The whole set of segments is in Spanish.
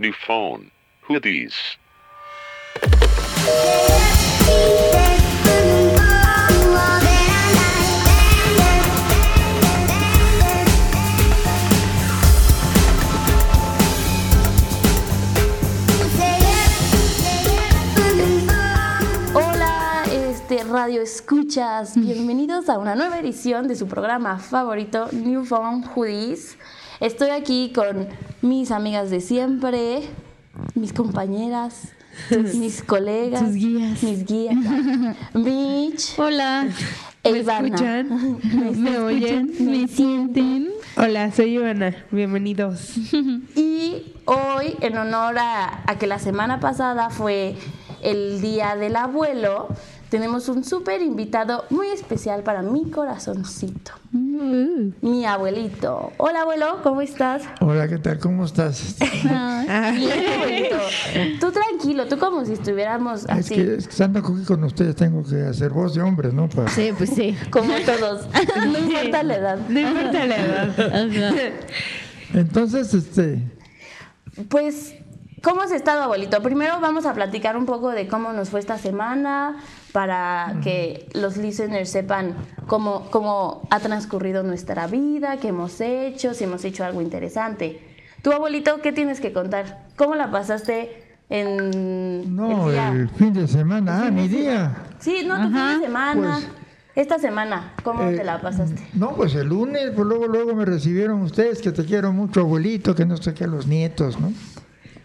New phone. Who these? Este radio escuchas. Bienvenidos a una nueva edición de su programa favorito, New Phone Hoodies. Estoy aquí con mis amigas de siempre, mis compañeras, mis colegas, tus guías. mis guías, Mitch, Hola. e ¿Me Ivana. escuchan? ¿Me escuchan? oyen? ¿Me sienten? Hola, soy Ivana. Bienvenidos. Y hoy, en honor a, a que la semana pasada fue el Día del Abuelo, tenemos un súper invitado muy especial para mi corazoncito, Uh, mi abuelito. Hola abuelo, ¿cómo estás? Hola, ¿qué tal? ¿Cómo estás? Ah. Tú tranquilo, tú como si estuviéramos Es así, que, es que estando aquí con ustedes tengo que hacer voz de hombre, ¿no? Para- Sí, pues sí. como todos. No importa la edad. no importa la edad. Entonces, este, Pues, ¿cómo has estado, abuelito? Primero vamos a platicar un poco de cómo nos fue esta semana para que los listeners sepan cómo, cómo ha transcurrido nuestra vida, qué hemos hecho, si hemos hecho algo interesante. Tú, abuelito, ¿qué tienes que contar? ¿Cómo la pasaste en no, el día? el fin de semana, ah, mi día. Sí, no, tu fin de semana. Pues, esta semana, ¿cómo Eh, te la pasaste? No, pues el lunes, pues luego, luego me recibieron ustedes, que te quiero mucho, abuelito, que no sé qué, los nietos, ¿no?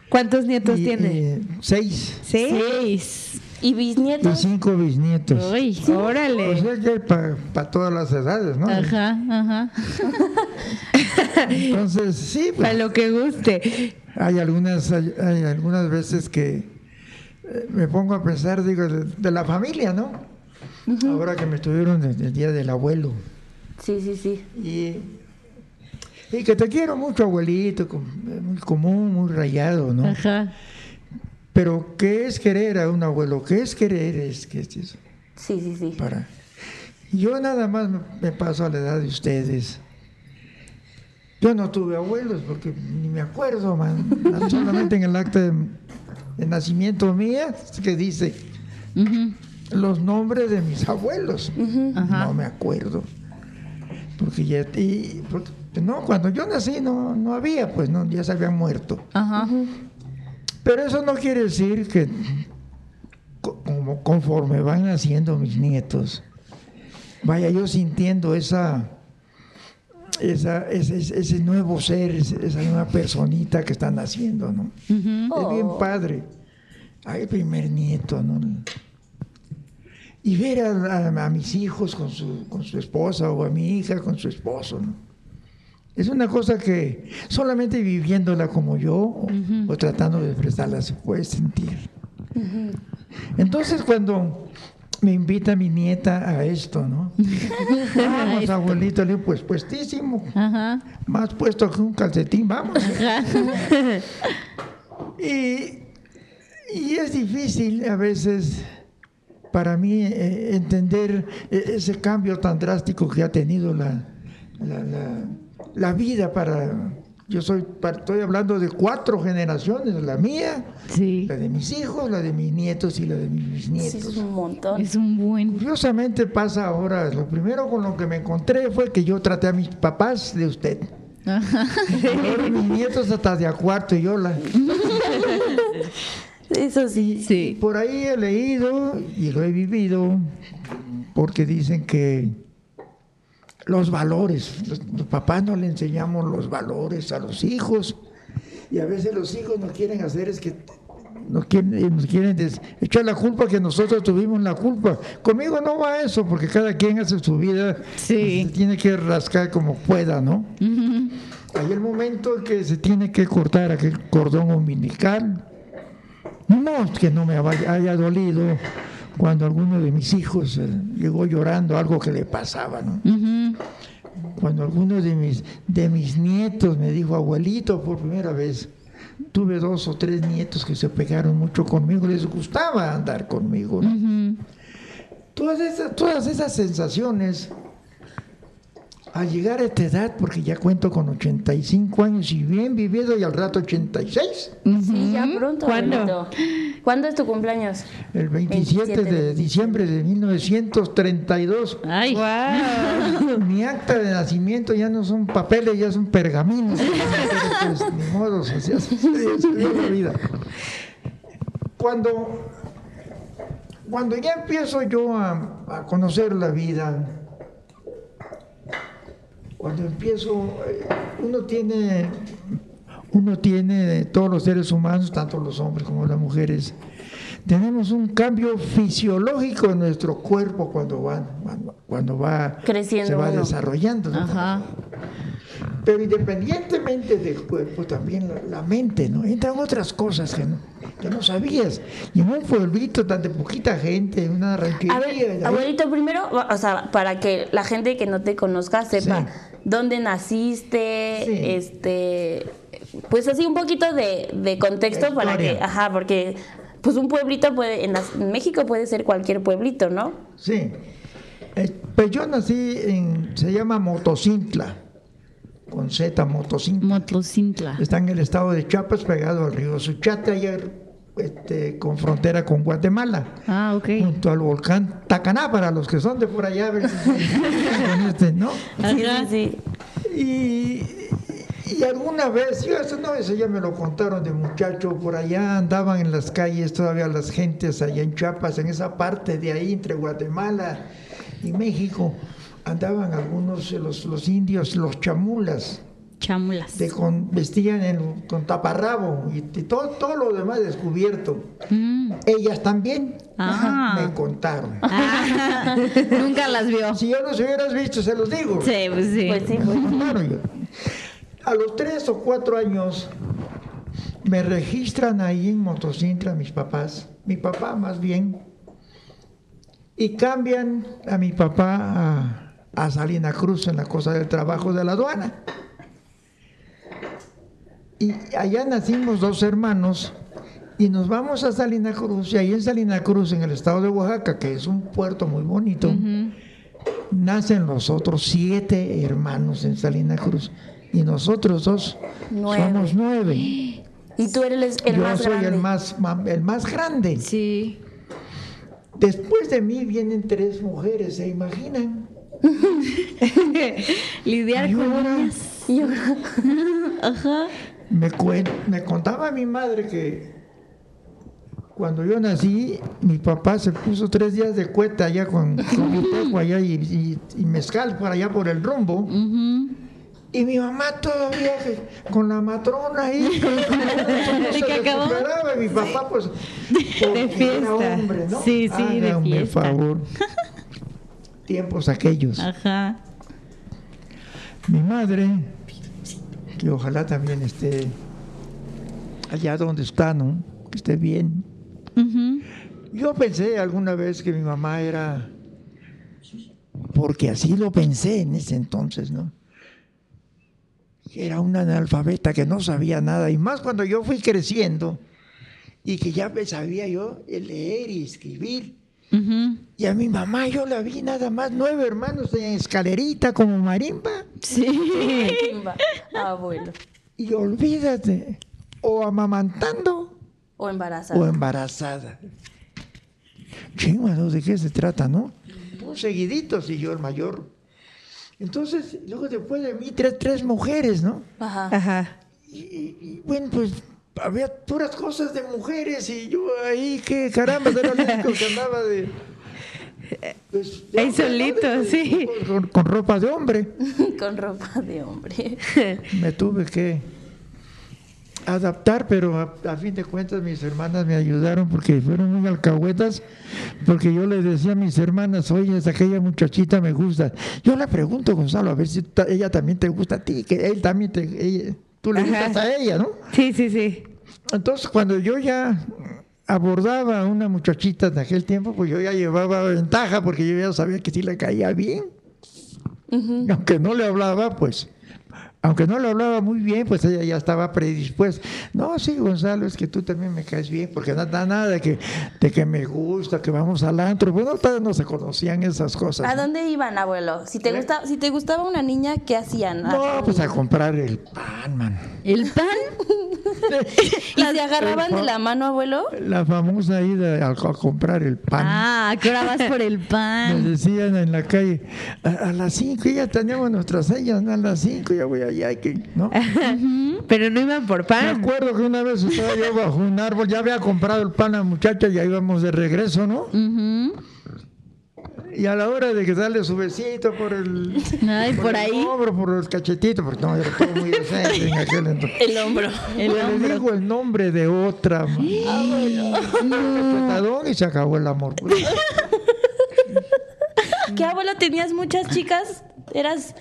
¿Cuántos nietos Y- tiene? y seis ¿Sí? Seis. ¿Y y bisnietos? cinco bisnietos. Uy. O Órale. sea que para todas las edades, ¿no? Ajá, ajá. Entonces, sí, pues, Para lo que guste. Hay algunas, hay, hay algunas veces que eh, me pongo a pensar, digo, de, de la familia, ¿no? Ahora que me estuvieron desde el día del abuelo. Sí, sí, sí. Y, y que te quiero mucho, abuelito, muy común, muy rayado, ¿no? Ajá. Pero, ¿qué es querer a un abuelo? ¿Qué es querer? Es que es eso, Sí, sí, sí. para. Yo nada más me, paso a la edad de ustedes. Yo no tuve abuelos porque ni me acuerdo, man. Solamente en el acta de, de nacimiento mía que dice los nombres de mis abuelos. No me acuerdo. Porque ya, y- porque, no, cuando yo nací no, no había, pues no, ya se habían muerto. Ajá. Pero eso no quiere decir que co- como conforme van naciendo mis nietos, vaya yo sintiendo esa, esa ese, ese nuevo ser, esa nueva personita que está naciendo, ¿no? Es bien Oh. padre. Ay, primer nieto, ¿no? Y ver a, a- a mis hijos con su, con su esposa o a mi hija con su esposo, ¿no? Es una cosa que solamente viviéndola como yo o- o tratando de expresarla se puede sentir. Entonces cuando me invita mi nieta a esto, ¿no? Vamos, abuelito, le digo, pues puestísimo, Ajá. más puesto que un calcetín, vamos. Y, y es difícil a veces para mí eh, entender eh, ese cambio tan drástico que ha tenido la, la, la- la vida para... Yo soy, para- estoy hablando de cuatro generaciones, la mía, Sí. la de mis hijos, la de mis nietos y la de mis Sí, bisnietos. es un montón. Es un buen. Curiosamente pasa ahora, lo primero con lo que me encontré fue que yo traté a mis papás de usted. Ahora mis nietos hasta de a cuarto y yo la... Eso sí. Sí. Por ahí he leído y lo he vivido porque dicen que los valores, los, los papás no le enseñamos los valores a los hijos y a veces los hijos nos quieren hacer es que nos quieren, nos quieren des- echar la culpa que nosotros tuvimos la culpa. Conmigo no va eso porque cada quien hace su vida, Sí. se tiene que rascar como pueda, ¿no? Hay el momento en que se tiene que cortar aquel cordón umbilical. No es que no me haya dolido cuando alguno de mis hijos eh, llegó llorando algo que le pasaba, ¿no? Cuando alguno de mis, de mis nietos me dijo, abuelito, por primera vez, tuve dos o tres nietos que se pegaron mucho conmigo, les gustaba andar conmigo. Todas esas, todas esas sensaciones al llegar a esta edad, porque ya cuento con 85 años y bien vivido y al rato 86, Sí, ya pronto. ¿Cuándo? ¿Cuándo es tu cumpleaños? el 27, 27 de de diciembre de 1932, Ay. Wow. mi acta de nacimiento ya no son papeles, ya son pergaminos. Pues, ni modo, así así es la vida. Cuando, cuando ya empiezo yo a, a conocer la vida, cuando empiezo, eh, uno tiene, uno tiene, todos los seres humanos, tanto los hombres como las mujeres, tenemos un cambio fisiológico en nuestro cuerpo cuando va, cuando, cuando va Creciendo se va uno. desarrollando. ¿no? Ajá. Pero independientemente del cuerpo, también la, la mente, ¿no? Entran otras cosas que no, que no sabías. Y en un pueblito tan de poquita gente, una A ranchería. ver, abuelito, primero, o sea, para que la gente que no te conozca sepa Sí. dónde naciste, Sí. este, pues así un poquito de, de contexto para que, ajá, porque pues un pueblito puede, en, las- en México puede ser cualquier pueblito, ¿no? Sí. Eh, pues yo nací en, se llama Motocintla, con Z, Motocintla. Motocintla. Está en el estado de Chiapas, pegado al río Suchate, allá este, con frontera con Guatemala. Ah, ok. Junto al volcán Tacaná, para los que son de por allá, a ver si con este, ¿no? Ajá. sí. Y, y alguna vez, yo eso no, eso ya me lo contaron de muchacho, por allá andaban en las calles todavía las gentes allá en Chiapas, en esa parte de ahí entre Guatemala y México, andaban algunos los, los indios, los chamulas, Chamulas. de con, vestían en- con taparrabo y, y todo, todo lo demás descubierto. Mm. Ellas también Ah. me contaron. Ah, Nunca las vio. Si yo los hubieras visto, se los digo. Sí, pues sí. Pues sí, A los tres o cuatro años me registran ahí en Motocintla mis papás, mi papá más bien, y cambian a mi papá a, a Salina Cruz en la cosa del trabajo de la aduana. Y allá nacimos dos hermanos y nos vamos a Salina Cruz, y ahí en Salina Cruz, en el estado de Oaxaca, que es un puerto muy bonito, nacen los otros siete hermanos en Salina Cruz. Y nosotros dos Nueve. somos nueve. Y tú eres el Yo más soy grande. el más, el más grande. Sí. Después de mí vienen tres mujeres, ¿se imaginan? Lidiar Y con ellas. Y yo- Ajá. me, cuen- me contaba mi madre que cuando yo nací, mi papá se puso tres días de cueta allá con, con allá y, y- y mezcal por allá por el rumbo. Y mi mamá todavía que- con la matrona ahí. con- con- no ¿Y se qué acabó? Y mi papá, pues. porque fiesta. Era hombre, ¿no? Sí, sí, de Hágame fiesta. favor. Tiempos aquellos. Ajá. Mi madre, que ojalá también esté allá donde está, ¿no? Que esté bien. Ujú. Yo pensé alguna vez que mi mamá era, porque así lo pensé en ese entonces, ¿no? Que era una analfabeta que no sabía nada, y más cuando yo fui creciendo y que ya me sabía yo leer y escribir. Y a mi mamá yo la vi nada más nueve hermanos en escalerita como marimba. Sí. Chimba. Abuelo. Y olvídate, o amamantando O embarazada. o embarazada. Chingado, ¿de qué se trata, no? Un seguidito, si yo el mayor. Entonces, luego después de mí, tres, tres mujeres, ¿no? Ajá. Ajá. Y, y- y, bueno, pues había puras cosas de mujeres y yo ahí, que caramba, era el único que andaba de. pues, de Ahí solito, sí. Con, con ropa de hombre. Con ropa de hombre. Me tuve que adaptar, pero a, a fin de cuentas mis hermanas me ayudaron porque fueron muy alcahuetas, porque yo les decía a mis hermanas, oye, esa aquella muchachita me gusta. Yo le pregunto, Gonzalo, a ver si ta- ella también te gusta a ti, que él también te, ella- tú le Ajá. gustas a ella, ¿no? Sí, sí, sí. Entonces, cuando yo ya abordaba a una muchachita de aquel tiempo, pues yo ya llevaba ventaja porque yo ya sabía que sí le caía bien. Aunque no le hablaba, pues aunque no lo hablaba muy bien, pues ella ya estaba predispuesta. No, sí, Gonzalo, es que tú también me caes bien, porque no da nada de que, de que me gusta, que vamos al antro. Bueno, todavía no se conocían esas cosas. ¿A ¿no? dónde iban, abuelo? Si te, gusta, si te gustaba una niña, ¿qué hacían? No, pues a comprar el pan, man. ¿El pan? ¿Y se agarraban de la mano, abuelo? La famosa ida a, a comprar el pan. Ah, ¿a qué hora vas por el Nos pan? decían en la calle, a, a las 5 ya teníamos nuestras sellas, ¿no? a las 5 ya voy allá, ¿no? Pero no iban por Me pan. acuerdo que una vez estaba yo bajo un árbol, ya había comprado el pan a muchacha y ya íbamos de regreso, ¿no? Y a la hora de que darle su besito por el... Ay, por el ahí. hombro, por los cachetitos, porque no, era todo muy decente en aquel entonces. El hombro. El Le hombro. digo el nombre de otra. Respetadón, y se acabó el amor. ¿Qué abuelo tenías muchas chicas? ¿Eras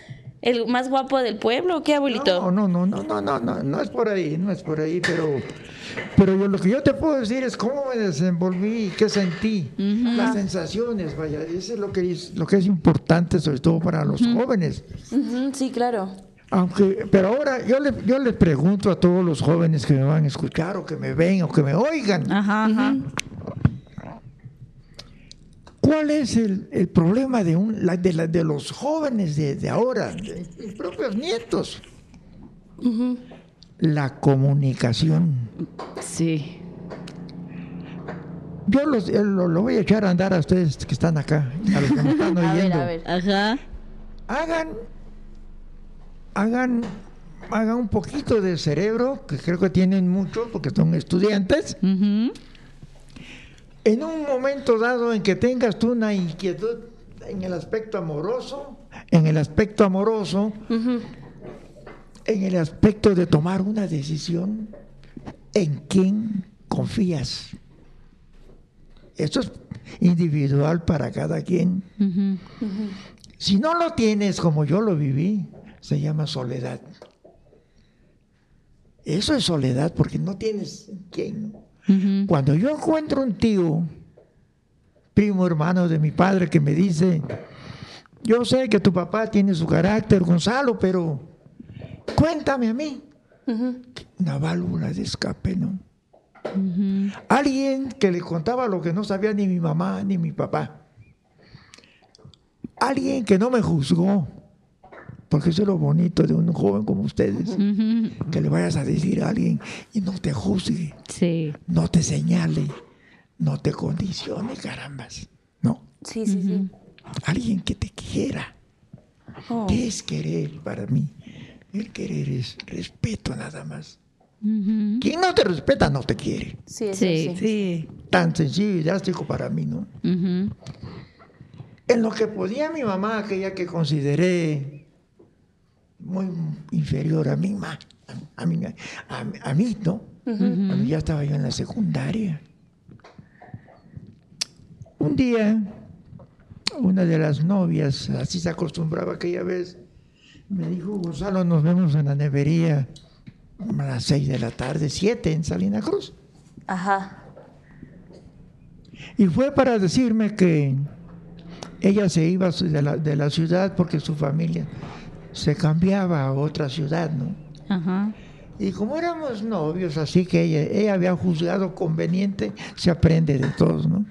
el más guapo del pueblo o qué, abuelito? No, no, no, no, no, no, no, no es por ahí, no es por ahí, pero, pero yo, lo que yo te puedo decir es cómo me desenvolví, qué sentí, las sensaciones, vaya, eso es lo que es, lo que es importante, sobre todo para los jóvenes. Sí, claro. Aunque, pero ahora yo le, yo les pregunto a todos los jóvenes que me van a escuchar o que me ven o que me oigan, Ajá, ajá. ¿Cuál es el, el problema de, un, la- de, la- de los jóvenes de, de ahora, de mis propios nietos? La comunicación. Sí. Yo los- eh, lo, lo voy a echar a andar a ustedes que están acá, a los que me están A ver, oyendo. a ver. Ajá. Hagan, hagan, hagan un poquito de cerebro, que creo que tienen mucho porque son estudiantes. Ujú. En un momento dado en que tengas tú una inquietud en el aspecto amoroso, en el aspecto amoroso, en el aspecto de tomar una decisión, ¿en quién confías? Esto es individual para cada quien. Si no lo tienes como yo lo viví, se llama soledad. Eso es soledad porque no tienes en Cuando yo encuentro un tío, primo hermano de mi padre, que me dice, yo sé que tu papá tiene su carácter, Gonzalo, pero cuéntame a mí. Una válvula de escape, ¿no? Alguien que le contaba lo que no sabía ni mi mamá ni mi papá. Alguien que no me juzgó. Porque eso es lo bonito de un joven como ustedes. Que le vayas a decir a alguien y no te juzgue Sí. no te señale, no te condicione, carambas. No, Sí, sí, sí. alguien que te quiera. Oh. ¿Qué es querer para mí? El querer es respeto nada más. Quien no te respeta no te quiere. Sí, Sí. sí. Sí. Tan sencillo y drástico para mí, ¿no? En lo que podía mi mamá, aquella que consideré muy inferior a mí, ma- a, mí, a, a mí, ¿no? Cuando ya estaba yo en la secundaria. Un día, una de las novias, así se acostumbraba aquella vez, me dijo, Gonzalo, nos vemos en la nevería a las seis de la tarde, siete en Salina Cruz. Ajá. Y fue para decirme que ella se iba de la, de la ciudad porque su familia se cambiaba a otra ciudad, ¿no? Ajá. Y como éramos novios, así que ella, ella había juzgado conveniente, se aprende de todos, ¿no?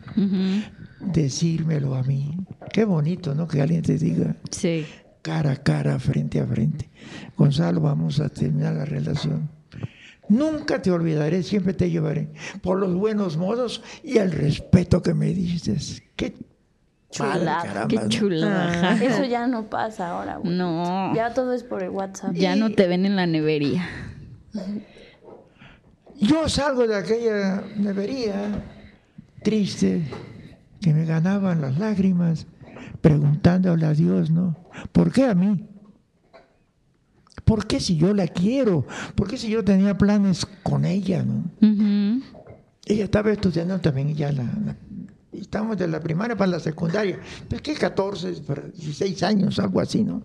Decírmelo a mí. Qué bonito, ¿no? Que alguien te diga Sí. cara a cara, frente a frente. Gonzalo, vamos a terminar la relación. Nunca te olvidaré, siempre te llevaré por los buenos modos y el respeto que me diste. Qué Chulada, caramba, Qué ¿no? chula. Ajá. Eso ya no pasa ahora, güey. No. Ya todo es por el WhatsApp. Ya no te ven en la nevería. Yo salgo de aquella nevería triste, que me ganaban las lágrimas, preguntándole a Dios, ¿no? ¿Por qué a mí? ¿Por qué si yo la quiero? ¿Por qué si yo tenía planes con ella, ¿no? Ella estaba estudiando también ya la, la- estamos de la primaria para la secundaria. Pues que 14, para 16 años, algo así, ¿no?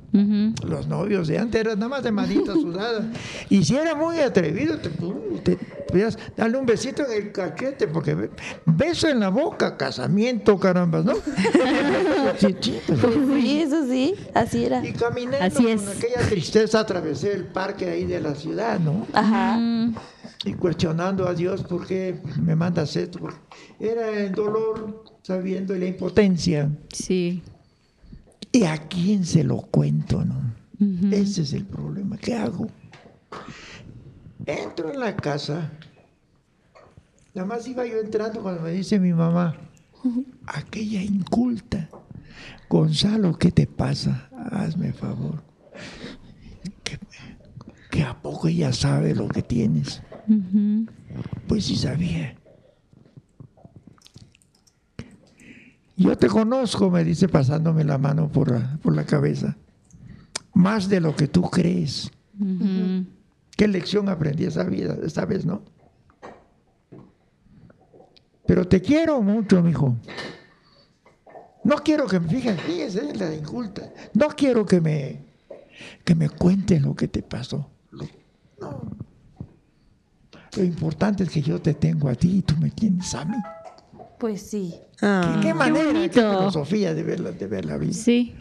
Los novios de antes eran nada más de manita sudada. Y si era muy atrevido, te, te podías darle un besito en el cachete, porque be- beso en la boca, casamiento, carambas, ¿no? Sí, sí, Sí, eso sí, así era. y caminando Así es. con aquella tristeza atravesé el parque ahí de la ciudad, ¿no? Ajá. Mm, Y cuestionando a Dios por qué me mandas esto. Era el dolor, sabiendo y la impotencia. Sí. ¿Y a quién se lo cuento, no? Ese es el problema. ¿Qué hago? Entro en la casa. Nada más iba yo entrando cuando me dice mi mamá, aquella inculta. Gonzalo, ¿qué te pasa? Hazme favor. Que, que a poco ella sabe lo que tienes. Pues sí sabía. Yo te conozco, me dice pasándome la mano por la, por la cabeza. Más de lo que tú crees. ¿Qué lección aprendí esa vida, esta vez, no? Pero te quiero mucho, mijo. No quiero que me fíjense, fíjese la inculta. No quiero que me que me cuentes lo que te pasó. No. Lo importante es que yo te tengo a ti y tú me tienes a mí. Pues sí. Ah. ¿Qué, qué manera, qué bonito. filosofía de ver, la, de ver la vida? Sí.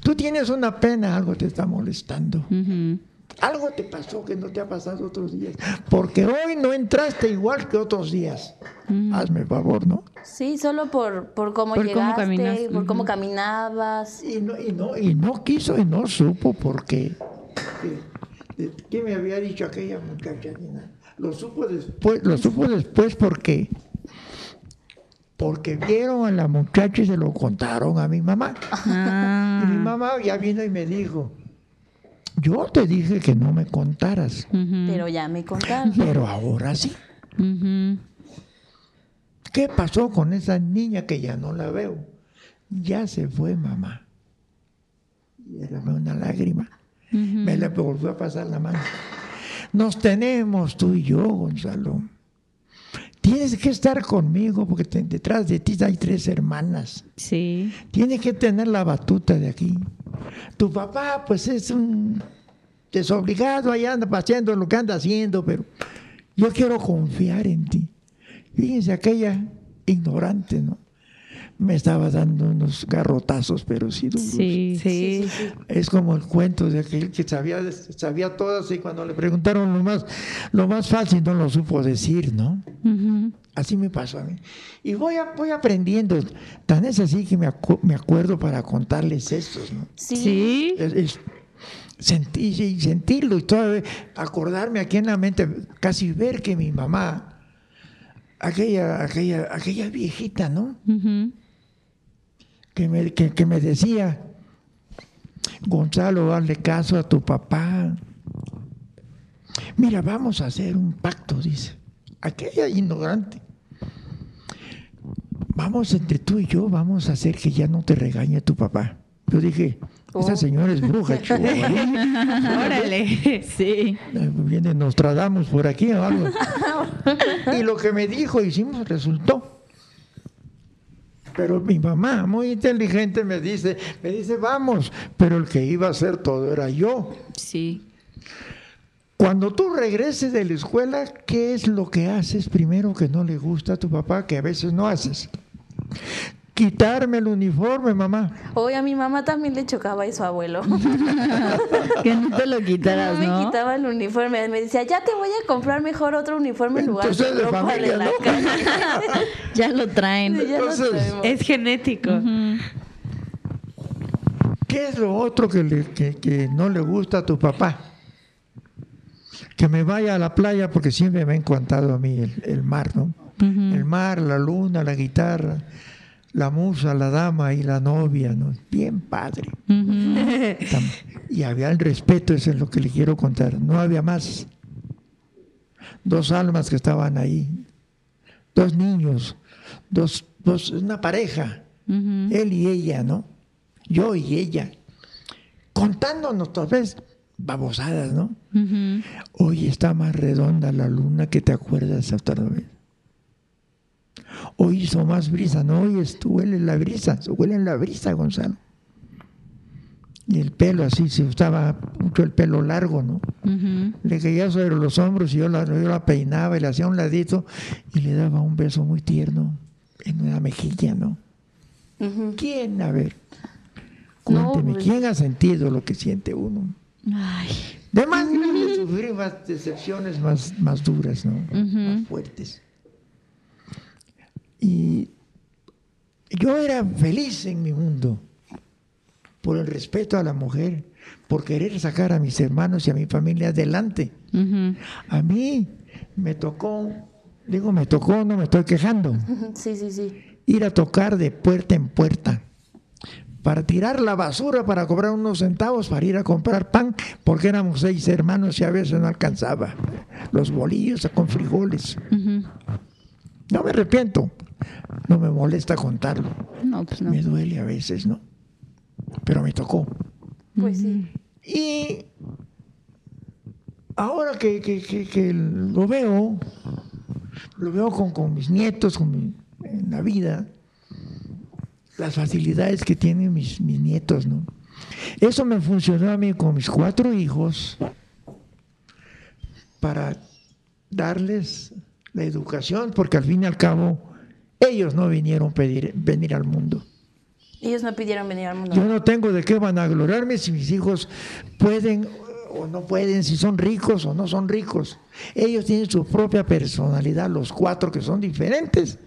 Tú tienes una pena, algo te está molestando. Ujú. Algo te pasó que no te ha pasado otros días. Porque hoy no entraste igual que otros días. Hazme favor, ¿no? Sí, solo por, por cómo Por cómo llegaste, caminas, por cómo ujú. caminabas. Y no, y no, y no quiso y no supo porque. ¿Qué, qué me había dicho aquella muchacha? Nina? Lo supo después, lo supo después porque. Porque vieron a la muchacha y se lo contaron a mi mamá. Y mi Ah. mamá ya vino y me dijo, yo te dije que no me contaras. Pero ya me contaron. pero ahora sí. ¿Qué pasó con esa niña que ya no la veo? Ya se fue mamá. Y derramé una lágrima. Me la volvió a pasar la mano. Nos tenemos tú y yo, Gonzalo. Tienes que estar conmigo porque te- detrás de ti hay tres hermanas. Sí. Tienes que tener la batuta de aquí. Tu papá, pues es un desobligado, ahí anda haciendo lo que anda haciendo, pero yo quiero confiar en ti. Fíjense, aquella ignorante, ¿no? Me estaba dando unos garrotazos, pero sí duros. Sí. Sí. Es como el cuento de aquel que sabía, sabía todas y cuando le preguntaron lo más, lo más fácil no lo supo decir, ¿no? Así me pasó a mí. Y voy, a- voy aprendiendo. Tan es así que me, acu- me acuerdo para contarles estos, ¿no? Sí. Sí. Es, es sentir, y sentirlo y todavía acordarme aquí en la mente, casi ver que mi mamá, aquella, aquella, aquella viejita, ¿no? Que me, que, que me decía, Gonzalo, hazle caso a tu papá. Mira, vamos a hacer un pacto, dice. Aquella ignorante. Vamos entre tú y yo, vamos a hacer que ya no te regañe tu papá. Yo dije, esa Oh. señora es bruja. ¿no? Órale. Sí. Viene Nostradamus por aquí o algo. y lo que me dijo, hicimos, resultó. Pero mi mamá, muy inteligente, me dice, me dice, vamos, pero el que iba a hacer todo era yo. Sí. Cuando tú regreses de la escuela, ¿qué es lo que haces primero que no le gusta a tu papá, que a veces no haces? Quitarme el uniforme, mamá. Hoy a mi mamá también le chocaba eso, abuelo. Que no te lo quitaras, No me quitaba el uniforme. Me decía, ya te voy a comprar mejor otro uniforme en lugar Entonces, de de familia, la ¿no? Ya lo traen. Lo. Es genético. ¿Qué es lo otro que, le- que- que no le gusta a tu papá? Que me vaya a la playa porque siempre me ha encantado a mí el, el mar, ¿no? El mar, la luna, la guitarra, la musa, la dama y la novia, ¿no? Bien padre. Y había el respeto, eso es lo que le quiero contar. No había más. Dos almas que estaban ahí, dos niños, dos, dos, una pareja, él y ella, ¿no? Yo y ella, contándonos tal vez babosadas, ¿no? Hoy está más redonda la luna que te acuerdas otra vez. Hoy hizo más brisa, no, hoy huele la brisa, huele en la brisa, Gonzalo. Y el pelo así, se usaba mucho el pelo largo, ¿no? Le caía sobre los hombros y yo la, yo la peinaba y le hacía un ladito y le daba un beso muy tierno en una mejilla, ¿no? ¿Quién? A ver, cuénteme, pues- ¿quién ha sentido lo que siente uno? Ay. De más grande sufrir más decepciones más, más duras, ¿no? Más fuertes. Y yo era feliz en mi mundo por el respeto a la mujer, por querer sacar a mis hermanos y a mi familia adelante. A mí me tocó, digo, me tocó, no me estoy quejando, Sí, sí, sí. ir a tocar de puerta en puerta para tirar la basura, para cobrar unos centavos, para ir a comprar pan, porque éramos seis hermanos y a veces no alcanzaba. Los bolillos con frijoles. No me arrepiento, no me molesta contarlo. No, pues no. Me duele a veces, ¿no? Pero me tocó. Pues sí. Y ahora que, que- que- que lo veo, lo veo con, con mis nietos, con mi- en la vida, las facilidades que tienen mis, mis nietos, ¿no? Eso me funcionó a mí con mis cuatro hijos para darles la educación, porque al fin y al cabo ellos no vinieron a pedir, venir al mundo. Ellos no pidieron venir al mundo. Yo no tengo de qué vanagloriarme si mis hijos pueden o no pueden, si son ricos o no son ricos. Ellos tienen su propia personalidad, los cuatro que son diferentes.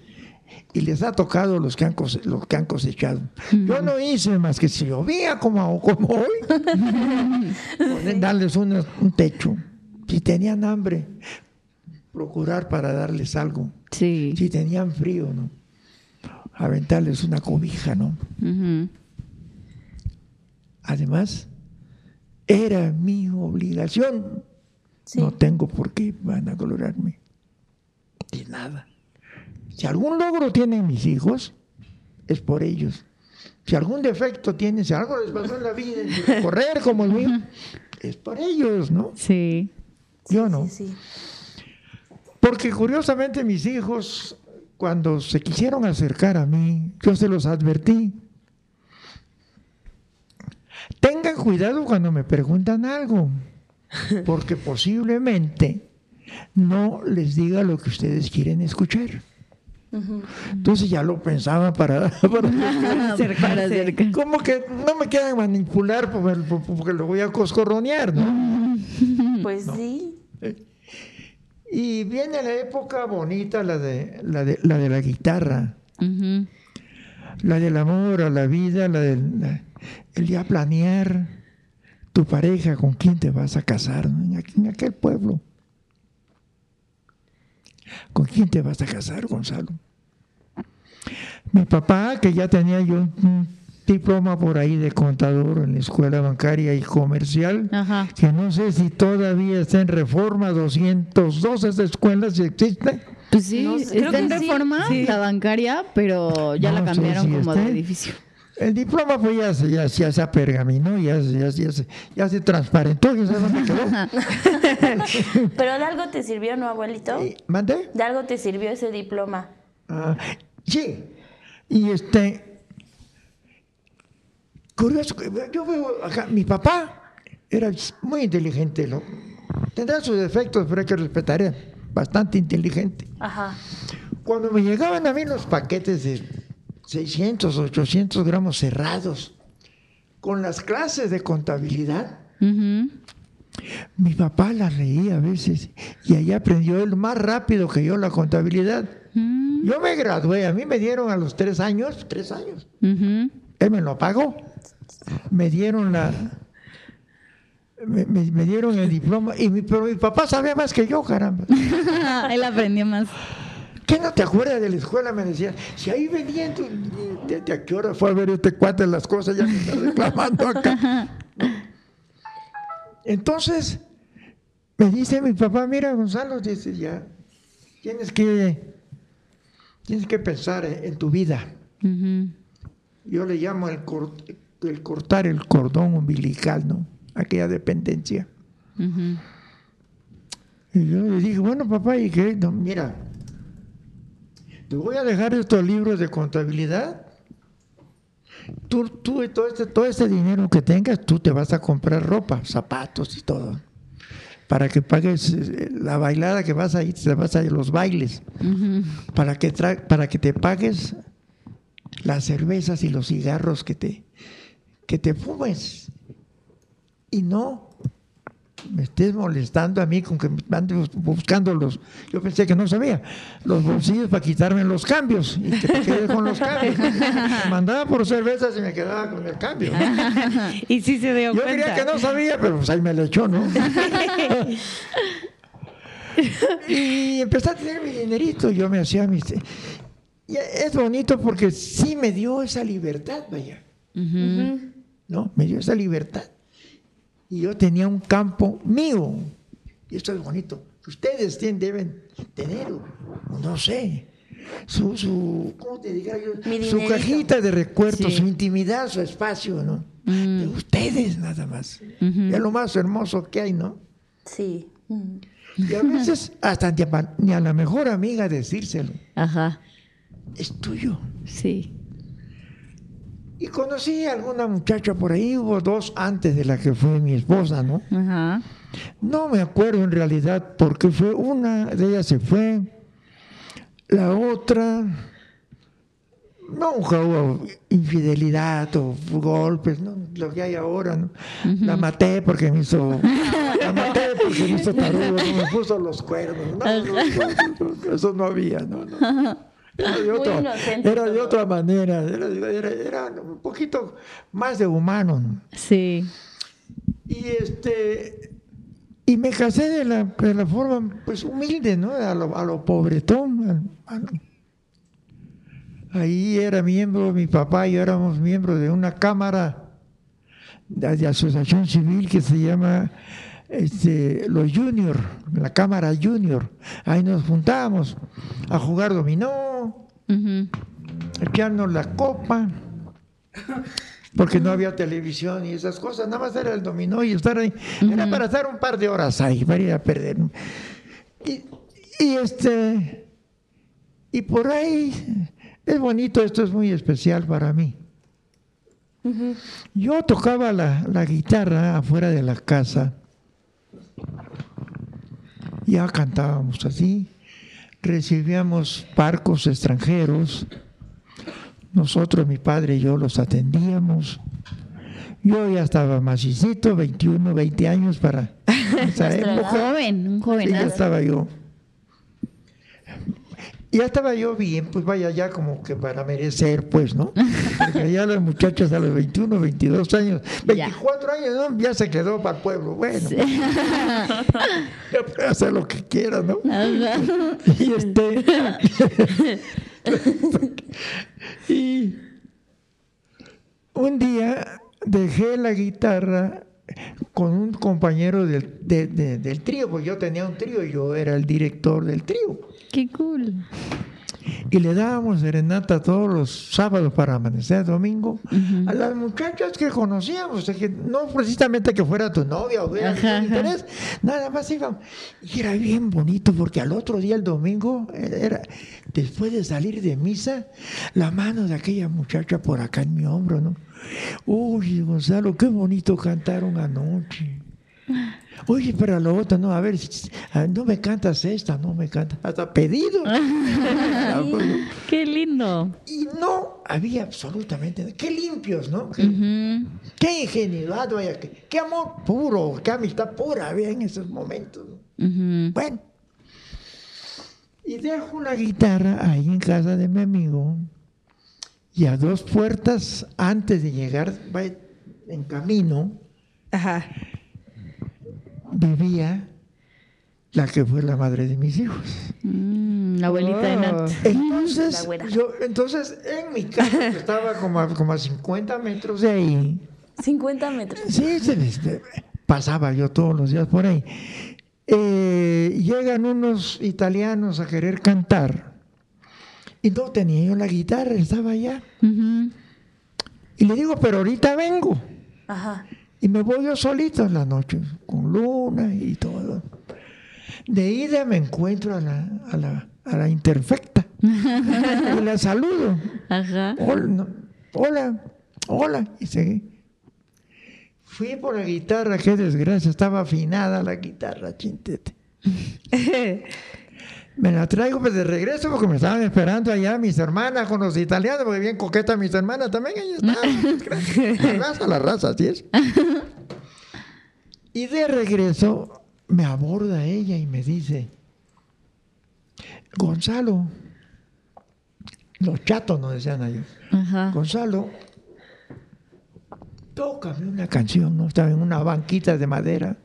Y les ha tocado los que han, cose- los que han cosechado. Yo no hice más que si llovía como, como hoy, poner- darles un techo. Si tenían hambre, procurar para darles algo. Sí. Si tenían frío, ¿no? Aventarles una cobija, ¿no? Además, era mi obligación. Sí. No tengo por qué vanagloriarme de nada. Si algún logro tienen mis hijos, es por ellos. Si algún defecto tienen, si algo les pasó en la vida, correr como el mío, es por ellos, ¿no? Sí. Yo no. Sí, sí. Porque curiosamente mis hijos, cuando se quisieron acercar a mí, yo se los advertí. Tengan cuidado cuando me preguntan algo, porque posiblemente no les diga lo que ustedes quieren escuchar. Entonces ya lo pensaba para, para Para cerca. como que no me quieran manipular porque lo voy a coscorronear, ¿no? Pues sí. Y viene la época bonita, la de la, de, la, de la guitarra, la del amor a la vida, la del la- el ya planear tu pareja, con quién te vas a casar ¿no? en, aqu- en aquel pueblo. ¿Con quién te vas a casar, Gonzalo? Mi papá, que ya tenía yo diploma por ahí de contador en la escuela bancaria y comercial, Ajá. que no sé si todavía está en reforma 202 esa escuela si existe. Pues sí, No creo está en que sí. reforma la bancaria, pero ya No la cambiaron si como de edificio. El diploma pues ya, se- ya, ya se pergaminó, ya, se- ya, se- ya, se, ya se transparentó, ya sabe dónde quedó. ¿Pero de algo te sirvió, no, abuelito? Eh, ¿Mandé? De algo te sirvió ese diploma. Ah, sí. Y este. Curioso, que yo veo acá, mi papá era muy inteligente, ¿no? Tendrá sus defectos, pero hay que respetar, bastante inteligente. Ajá. Cuando me llegaban a mí los paquetes de 600, 800 gramos cerrados, con las clases de contabilidad, mi papá las leía a veces y ahí aprendió él más rápido que yo la contabilidad. Mm, Yo me gradué, a mí me dieron a los tres años, tres años. Él me lo pagó, me dieron la... Me, me- me dieron el diploma, y mi, pero mi papá sabía más que yo, caramba. Él aprendió más. ¿Qué no te acuerdas de la escuela? Me decían, si ahí venían, ¿de, a qué hora fue a ver este cuate las cosas? Ya me está reclamando acá. Entonces, me dice mi papá, mira Gonzalo, dice, ya, tienes que, tienes que pensar en, en tu vida. Ujú. Yo le llamo el, cor- el cortar el cordón umbilical, ¿no? Aquella dependencia. Ujú. Y yo le dije, bueno, papá, ¿y qué? No, mira, te voy a dejar estos libros de contabilidad. Tú, tú todo, este, todo este dinero que tengas, tú te vas a comprar ropa, zapatos y todo. Para que pagues eh, la bailada que vas a ir, te vas a ir los bailes. para, que tra- para que te pagues las cervezas y los cigarros que te, que te fumes. Y no me estés molestando a mí con que me andes buscando los, yo pensé que no sabía, los bolsillos para quitarme los cambios y que te quedes con los cambios. Me mandaba por cervezas y me quedaba con el cambio. Y sí se dio Yo cuenta. creía que no sabía, pero pues ahí me lo echó, ¿no? y empecé a tener mi dinerito, yo me hacía mis... Y es bonito porque sí me dio esa libertad, vaya. ¿no? Me dio esa libertad. Y yo tenía un campo mío. Y esto es bonito. Ustedes tienen, deben tener, no sé, su, su ¿cómo te diría yo? Su cajita de recuerdos, Sí. su intimidad, su espacio, ¿no? De ustedes nada más. Es lo más hermoso que hay, ¿no? Sí. Mm. Y a veces hasta ni a la mejor amiga decírselo. Ajá. Es tuyo. Sí. Y conocí a alguna muchacha por ahí, hubo dos antes de la que fue mi esposa, ¿no? Ajá. No me acuerdo en realidad porque fue una de ellas se fue, la otra nunca hubo infidelidad o golpes, ¿no? lo que hay ahora, ¿no? La maté porque me hizo, la maté porque me hizo tarugo, me puso los cuernos, no, no, no, no, eso no había, no, no. Era de, otra, inocente era de todo. otra manera, era, era- era un poquito más de humano. ¿no? Sí. Y este y me casé de la, de la forma pues humilde, ¿no? A lo, a lo pobretón. Ahí era miembro, mi papá y yo éramos miembros de una cámara de asociación civil que se llama este, los Junior, la Cámara Junior. Ahí nos juntábamos a jugar dominó, a echarnos la copa, porque no había televisión y esas cosas, nada más era el dominó y estar ahí. Era para estar un par de horas ahí, para ir a perder. Y, y este, y por ahí, es bonito, esto es muy especial para mí. Yo tocaba la, la guitarra afuera de la casa. Ya cantábamos así. Recibíamos barcos extranjeros. Nosotros, mi padre y yo, los atendíamos. Yo ya estaba macicito, 21, 20 años para esa época. Joven, un Sí, joven. ya estaba yo. Ya estaba yo bien, pues vaya, ya como que para merecer, pues, ¿no? Porque ya las muchachas a los 21, 22 años, 24 años, ¿no? Ya se quedó para el pueblo. Bueno, ya puede hacer lo que quiera, ¿no? Y este. y un día dejé la guitarra con un compañero del, de- de- del trío, porque yo tenía un trío, yo era el director del trío. Qué cool. Y le dábamos serenata todos los sábados para amanecer domingo a las muchachas que conocíamos, que no precisamente que fuera tu novia o ajá. interés, nada más íbamos. Y era bien bonito porque al otro día, el domingo, era después de salir de misa, la mano de aquella muchacha por acá en mi hombro, ¿no? Uy, Gonzalo, qué bonito cantaron anoche. Oye, pero lo otro, no, a ver, ah, no me cantas esta, no me cantas, hasta pedido. Qué lindo. Y no había absolutamente. Qué limpios, ¿no? Qué, ingenuidad, vaya, qué, qué amor puro, qué amistad pura había en esos momentos. Bueno. Y dejo la guitarra ahí en casa de mi amigo. Y a dos puertas antes de llegar, vaya, en camino, Ajá. Vivía la que fue la madre de mis hijos. Mm, la abuelita de. Nat. La Entonces, yo, entonces en mi casa, que estaba como a, como a 50 metros de ahí, 50 metros. sí, se- pasaba yo todos los días por ahí. Eh, llegan unos italianos a querer cantar y no tenía yo la guitarra, estaba allá. Y le digo, pero ahorita vengo. Ajá. Y me voy yo solito en la noche, con luna y todo. De ida me encuentro a la, a la, a la interfecta. y la saludo. Ajá. Hola, no, hola, hola. Y seguí. Fui por la guitarra, qué desgracia, estaba afinada la guitarra, chintete. Me la traigo pues de regreso porque me estaban esperando allá mis hermanas con los italianos, porque bien coqueta mis hermanas también, ahí estaban. La raza, la raza, así es. Y de regreso me aborda ella y me dice, Gonzalo, los chatos nos decían. Ajá. Gonzalo, tócame una canción, ¿no? Estaba en una banquita de madera,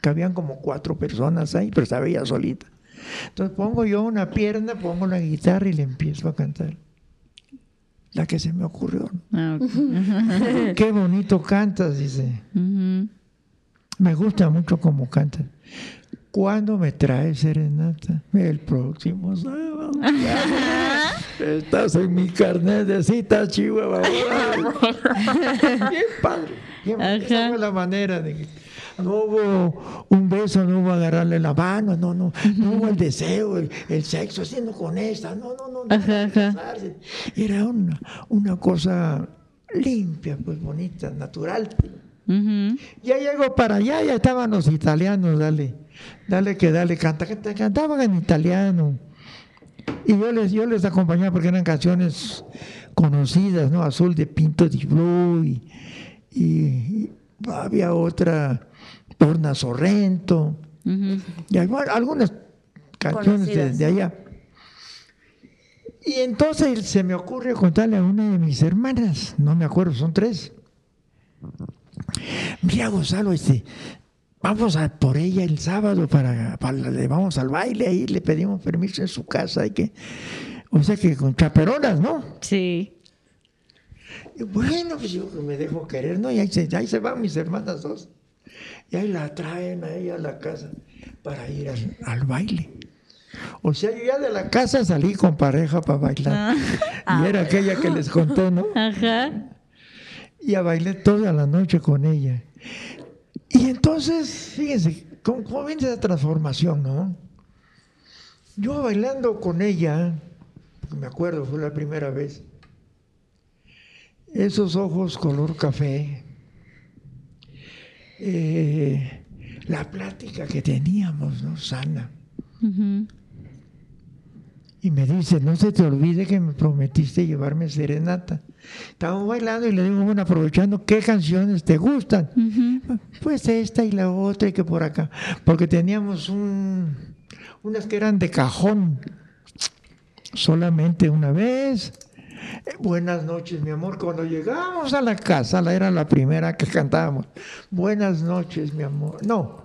que habían como cuatro personas ahí, pero estaba ella solita. Entonces pongo yo una pierna, pongo la guitarra y le empiezo a cantar. La que se me ocurrió. Ah. Qué bonito cantas, dice. Me gusta mucho cómo cantas. ¿Cuándo me traes serenata? El próximo sábado. Estás en mi carnet de citas, Chihuahua. Bien padre. Bien, esa fue la manera de que no hubo un beso, no hubo agarrarle la mano, no, no, no hubo el deseo, el, el sexo, haciendo con esta, no, no, no, no, Ajá, ajá. Era una, una cosa limpia, pues bonita, natural. Ujú. Ya llego para allá, ya estaban los italianos, dale, dale que dale, canta, canta- cantaban en italiano. Y yo les, yo les acompañaba porque eran canciones conocidas, ¿no? Azul de Pinto di Blu y, y había otra, Torna Sorrento, y algunas canciones de, allá. Y entonces se me ocurre contarle a una de mis hermanas, no me acuerdo, son tres. Mira, Gonzalo, este, vamos a por ella el sábado para, para le vamos al baile ahí, le pedimos permiso en su casa y que, o sea que con chaperonas, ¿no? Sí. Y bueno, pues yo me dejo querer, ¿no? Y ahí se, ahí se van mis hermanas dos. Y ahí la traen a ella a la casa para ir al, al baile. O sea, yo ya de la casa salí con pareja para bailar. Y era aquella que les conté, ¿no? Ajá. Y a bailé toda la noche con ella. Y entonces, fíjense, ¿cómo, cómo viene esa transformación, no? Yo bailando con ella, me acuerdo, fue la primera vez, esos ojos color café, eh, la plática que teníamos, ¿no? Sana. Y me dice, no se te olvide que me prometiste llevarme serenata. Estábamos bailando y le digo, bueno, aprovechando, ¿qué canciones te gustan? Pues esta y la otra y que por acá. Porque teníamos un, unas que eran de cajón. Solamente una vez. Eh, buenas noches, mi amor. Cuando llegamos a la casa, era la primera que cantábamos. Buenas noches, mi amor. No.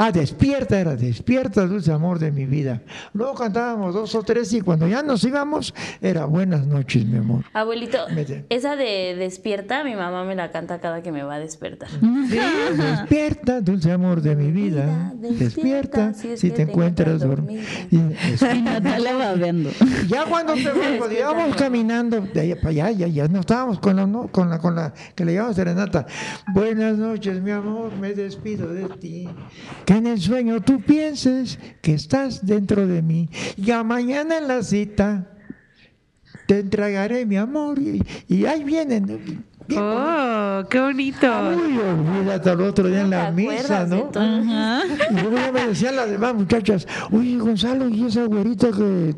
Ah, despierta era, despierta, dulce amor de mi vida. Luego cantábamos dos o tres y cuando ya nos íbamos, era buenas noches, mi amor. Abuelito, esa de despierta, mi mamá me la canta cada que me va a despertar. Despierta, dulce amor de mi vida. Despierta, Despierta, si es si que te te encuentras dormida. Y Natalia babeando. Ya cuando, te, cuando íbamos caminando de allá para allá, ya, ya no estábamos con la, no, con la, con la que le llamamos serenata. Buenas noches, mi amor, me despido de ti. Que en el sueño tú pienses que estás dentro de mí. Ya mañana en la cita te entregaré mi amor. Y, y ahí vienen. Bien Oh, qué bonito. Uy, olvídate al otro día en la ¿Te misa, ¿no? Y luego ya me decían las demás muchachas, oye Gonzalo, y esa güerita que.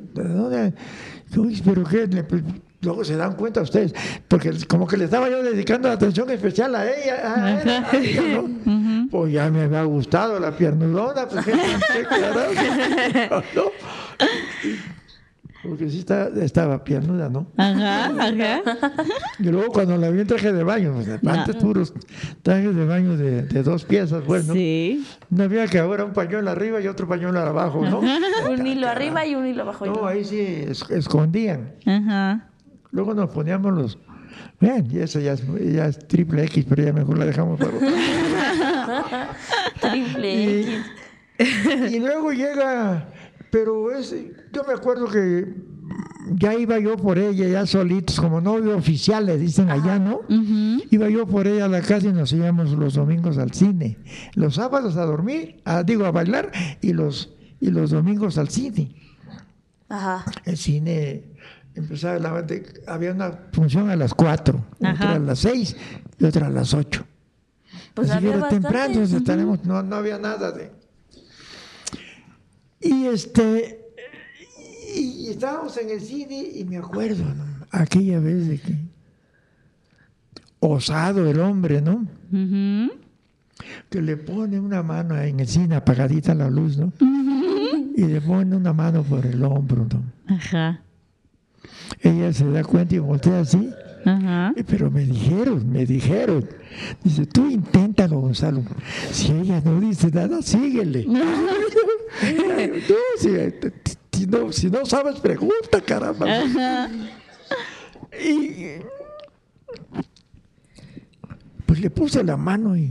Uy, pero qué, pues, luego se dan cuenta ustedes, porque como que le estaba yo dedicando la atención especial a ella, a, ella, a ella, ¿no? Pues ya me había gustado la piernudona, pues qué, qué carajo, ¿no? Porque sí está- estaba piernuda, ¿no? Ajá, ajá. Y luego cuando la vi en traje de baño, pues, antes puros trajes de baño de, de dos piezas, pues, ¿no? Sí. No había que ahora un pañuelo arriba y otro pañuelo abajo, ¿no? Un hilo arriba y un hilo abajo. No, ahí sí es- escondían. Ajá. Luego nos poníamos los. Bien, y eso ya es, ya es triple X, pero ya mejor la dejamos para otra. Triple X. y luego llega, pero es, yo me acuerdo que ya iba yo por ella, ya solitos, como novio oficial, le dicen allá, ¿no? Iba yo por ella a la casa y nos íbamos los domingos al cine. Los sábados a dormir, a- digo, a bailar, y los, y los domingos al cine. Ajá. El cine empezaba, a la- había una función a las 4, Ajá. otra a las 6 y otra a las 8. Pues Así que era temprano, estaremos- no, no había nada de... Y este... Y, y estábamos en el cine y me acuerdo, ¿no? aquella vez de que... Osado el hombre, ¿no? Que le pone una mano en el cine apagadita la luz, ¿no? Y le pone una mano por el hombro, ¿no? Ajá. Ella se da cuenta y voltea así. Ajá. "Eh, Pero me dijeron, me dijeron. Dice, tú inténtalo, Gonzalo. Si ella no dice nada, síguele. No, si, si no, si no sabes, pregunta, caramba. Y pues le puse la mano y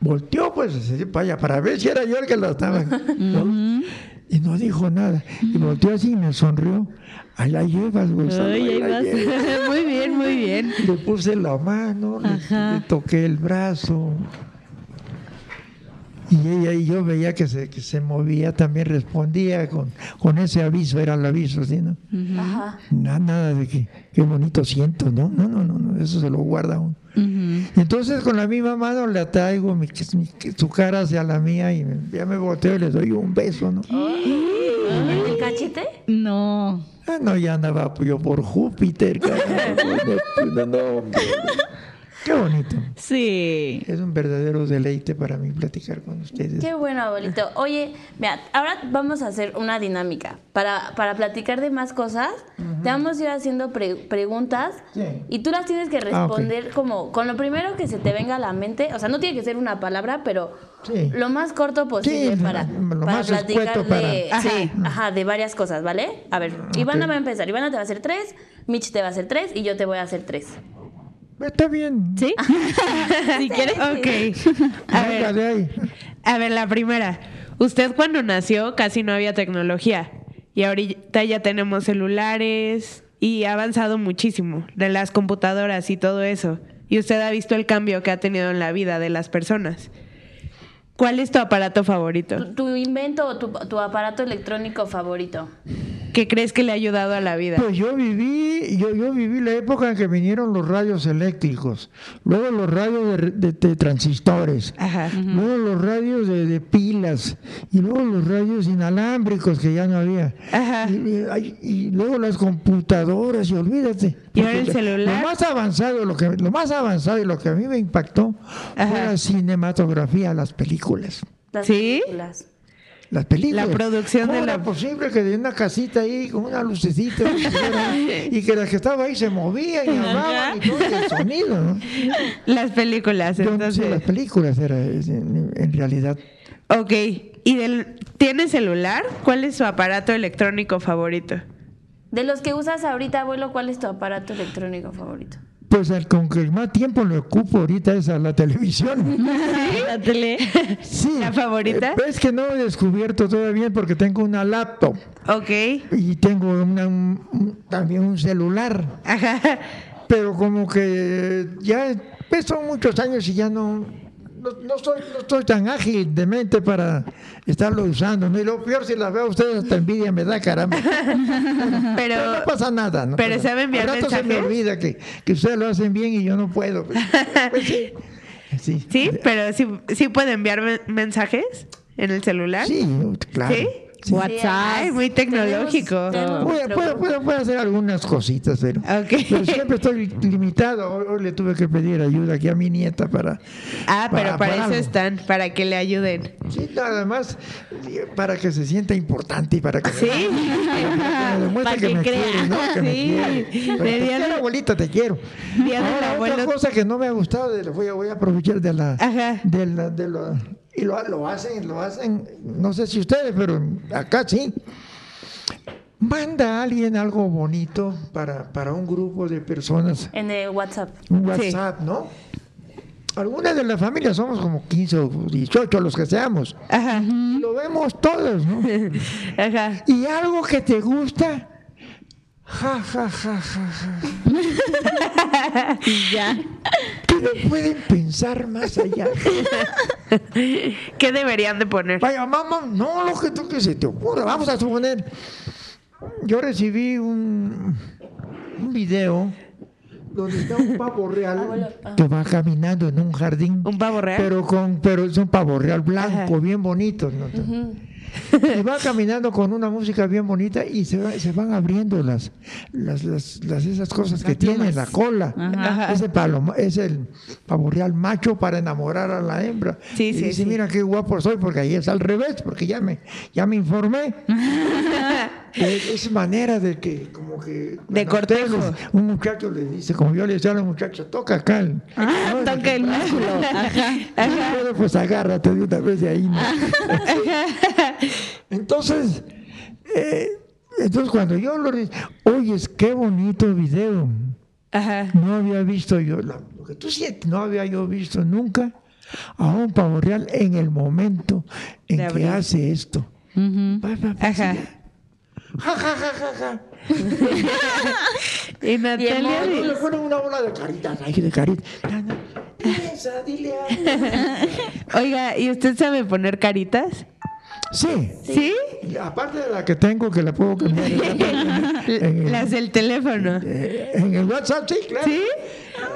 volteó pues para allá, para ver si era yo el que la estaba. ¿no? Y no dijo nada. Y volteó así y me sonrió. Ahí la llevas, Gonzalo. Ahí la vas. llevas". muy bien, muy bien. Le puse la mano, le toqué el brazo. Y ella y yo veía que se, que se movía, también respondía con, con ese aviso, era el aviso, ¿sí, no? Ajá. Na- Nada de que qué bonito siento, ¿no? No, no, no, no, eso se lo guarda uno. Entonces con la misma mano le atraigo mi- mi- su cara hacia la mía y me- ya me volteo y le doy un beso, ¿no? ¿En el cachete? No. Ah, no, ya andaba yo por Júpiter, caramba, no, no, hombre. Qué bonito. Sí. Es un verdadero deleite para mí platicar con ustedes. Qué bueno, abuelito. Oye, mira, ahora vamos a hacer una dinámica. Para, para platicar de más cosas, te vamos a ir haciendo pre- preguntas Sí. y tú las tienes que Ah, ok. responder como con lo primero que se te venga a la mente. O sea, no tiene que ser una palabra, pero Sí. lo más corto posible Sí, para, lo para más platicar de, para- sí, ajá, de varias cosas, ¿vale? A ver, Ivana va a empezar. Ivana te va a hacer tres, Mitch te va a hacer tres y yo te voy a hacer tres. Está bien. ¿Sí? si quieres. Ok. A ver, a ver, la primera. Usted cuando nació casi no había tecnología y ahorita ya tenemos celulares y ha avanzado muchísimo de las computadoras y todo eso. Y usted ha visto el cambio que ha tenido en la vida de las personas. ¿Cuál es tu aparato favorito? Tu, tu invento o tu, tu aparato electrónico favorito. ¿Qué crees que le ha ayudado a la vida? Pues yo viví, yo, yo viví la época en que vinieron los radios eléctricos, luego los radios de, de- de transistores, Ajá. luego los radios de, de pilas y luego los radios inalámbricos que ya no había. Ajá. Y, y- y luego las computadoras y olvídate. Y ahora el celular. Lo más avanzado, lo que lo más avanzado y lo que a mí me impactó fue Ajá. la cinematografía, las películas. Las ¿Sí? películas. Las películas. La producción ¿Cómo de era la- posible que de una casita ahí con una lucecita y que las que estaban ahí se movían y hablaban y todo el sonido, ¿no? Las películas, Yo no sé, entonces. las películas era en realidad. Ok. ¿Y del, tiene celular? ¿Cuál es su aparato electrónico favorito? De los que usas ahorita, abuelo, ¿cuál es tu aparato electrónico favorito? Pues el con que más tiempo le ocupo ahorita es a la televisión. La tele. Sí. ¿La favorita? Eh, Es que no he descubierto todavía porque tengo una laptop Ok. y tengo una- un- un- también un celular. Ajá. pero como que ya pues, son muchos años y ya no no, no soy no estoy tan ágil de mente para estarlo usando ¿no? y lo peor si las veo a ustedes hasta envidia me da caramba Pero, pero no pasa nada ¿no? pero ¿sabe enviar Al rato se me mensajes? olvida que, que ustedes lo hacen bien y yo no puedo pues, Pues sí sí sí, pero sí, sí puede enviar men- mensajes en el celular. sí claro ¿Sí? Sí. WhatsApp. Ay, muy tecnológico. Tenemos- tenemos Puedo, puedo, puedo- hacer algunas cositas, pero, Ok. pero siempre estoy limitado. Hoy, hoy le tuve que pedir ayuda aquí a mi nieta para, Ah, pero Para- para, para eso algo. están, para que le ayuden. Sí, nada más para que se sienta importante y para que, Sí. para que me Para que, que me crea. quiere, ¿no? Que me Sí. De te quiero, de- abuelita, te quiero. Ahora, otra abuelo. cosa que no me ha gustado, de, voy, a, voy a aprovechar de la... Ajá. De la, de la- y lo, lo hacen, lo hacen, no sé si ustedes, pero acá sí. Manda a alguien algo bonito para, para un grupo de personas En el WhatsApp. un WhatsApp, ¿no? Algunas de la familia somos como 15 o 18, los que seamos. Ajá. Lo vemos todos, ¿no? Ajá. Y algo que te gusta, ja, ja, ja, ja, ja. Y ya. No pueden pensar más allá. ¿Qué deberían de poner? Vaya, mamá, no lo que tú que se te ocurra. Vamos a suponer. Yo recibí un, un video donde está un pavo real que va caminando en un jardín. ¿Un pavo real? Pero con, pero es un pavo real blanco, Ajá. bien bonito. ¿no? Y va caminando con una música bien bonita y se, va- se van abriendo las, las, las, las- esas cosas que tiene la cola. Ajá. Ese paloma, es el pavo real macho para enamorar a la hembra. Sí, y sí, dice, sí. mira qué guapo soy, porque ahí es al revés, porque ya me, ya me informé. es, manera de que, como que... De cortejo. ustedes- Un muchacho le dice, como yo le decía a los muchachos, toca acá. el- ¿no? Toca el músculo. Ajá. Bueno, pues agárrate de una vez de ahí. ¿no? Entonces, eh, entonces cuando yo lo oyes, qué bonito video. Ajá. No había visto yo, lo que tú sientes, no había yo visto nunca a un pavo real en el momento en que hace esto. Ujú. Pa, pa, pa, Ajá. Ja, ja, ja, ja, ja. Y Natalia. Y le ponen una bola de caritas, ahí de caritas. Dile algo. Oiga, ¿y usted sabe poner caritas? Sí. ¿Sí? Y aparte de la que tengo, que la puedo cambiar en, en- en- Las del teléfono. en el WhatsApp, sí, claro. ¿Sí?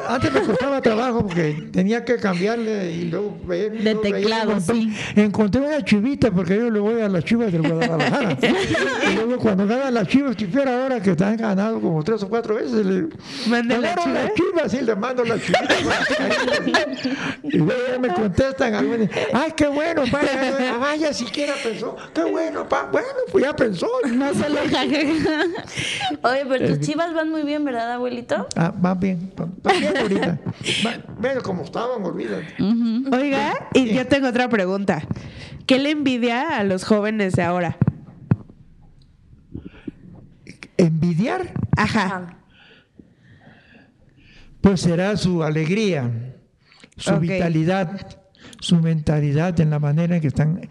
Antes me costaba trabajo porque tenía que cambiarle y luego veía- De teclado, sí. Encontré una chivita porque yo le voy a las chivas del Guadalajara. y luego cuando ganan las chivas, si fuera ahora que han ganado como tres o cuatro veces, le chiva. las chivas y le mando las chivitas. y luego me contestan algunos, ay, qué bueno, pa, ya, ah, vaya, siquiera pensó, qué bueno, pa, bueno, pues ya pensó. No solo jajaja. Oye, pero tus chivas van muy bien, ¿verdad, abuelito? Ah, va bien, va, va bien ahorita. Va- bueno, como estaban, olvídate. Oiga, y yo tengo otra pregunta. ¿Qué le envidia a los jóvenes de ahora? Envidiar, Ajá. pues será su alegría, su vitalidad, su mentalidad en la manera en que están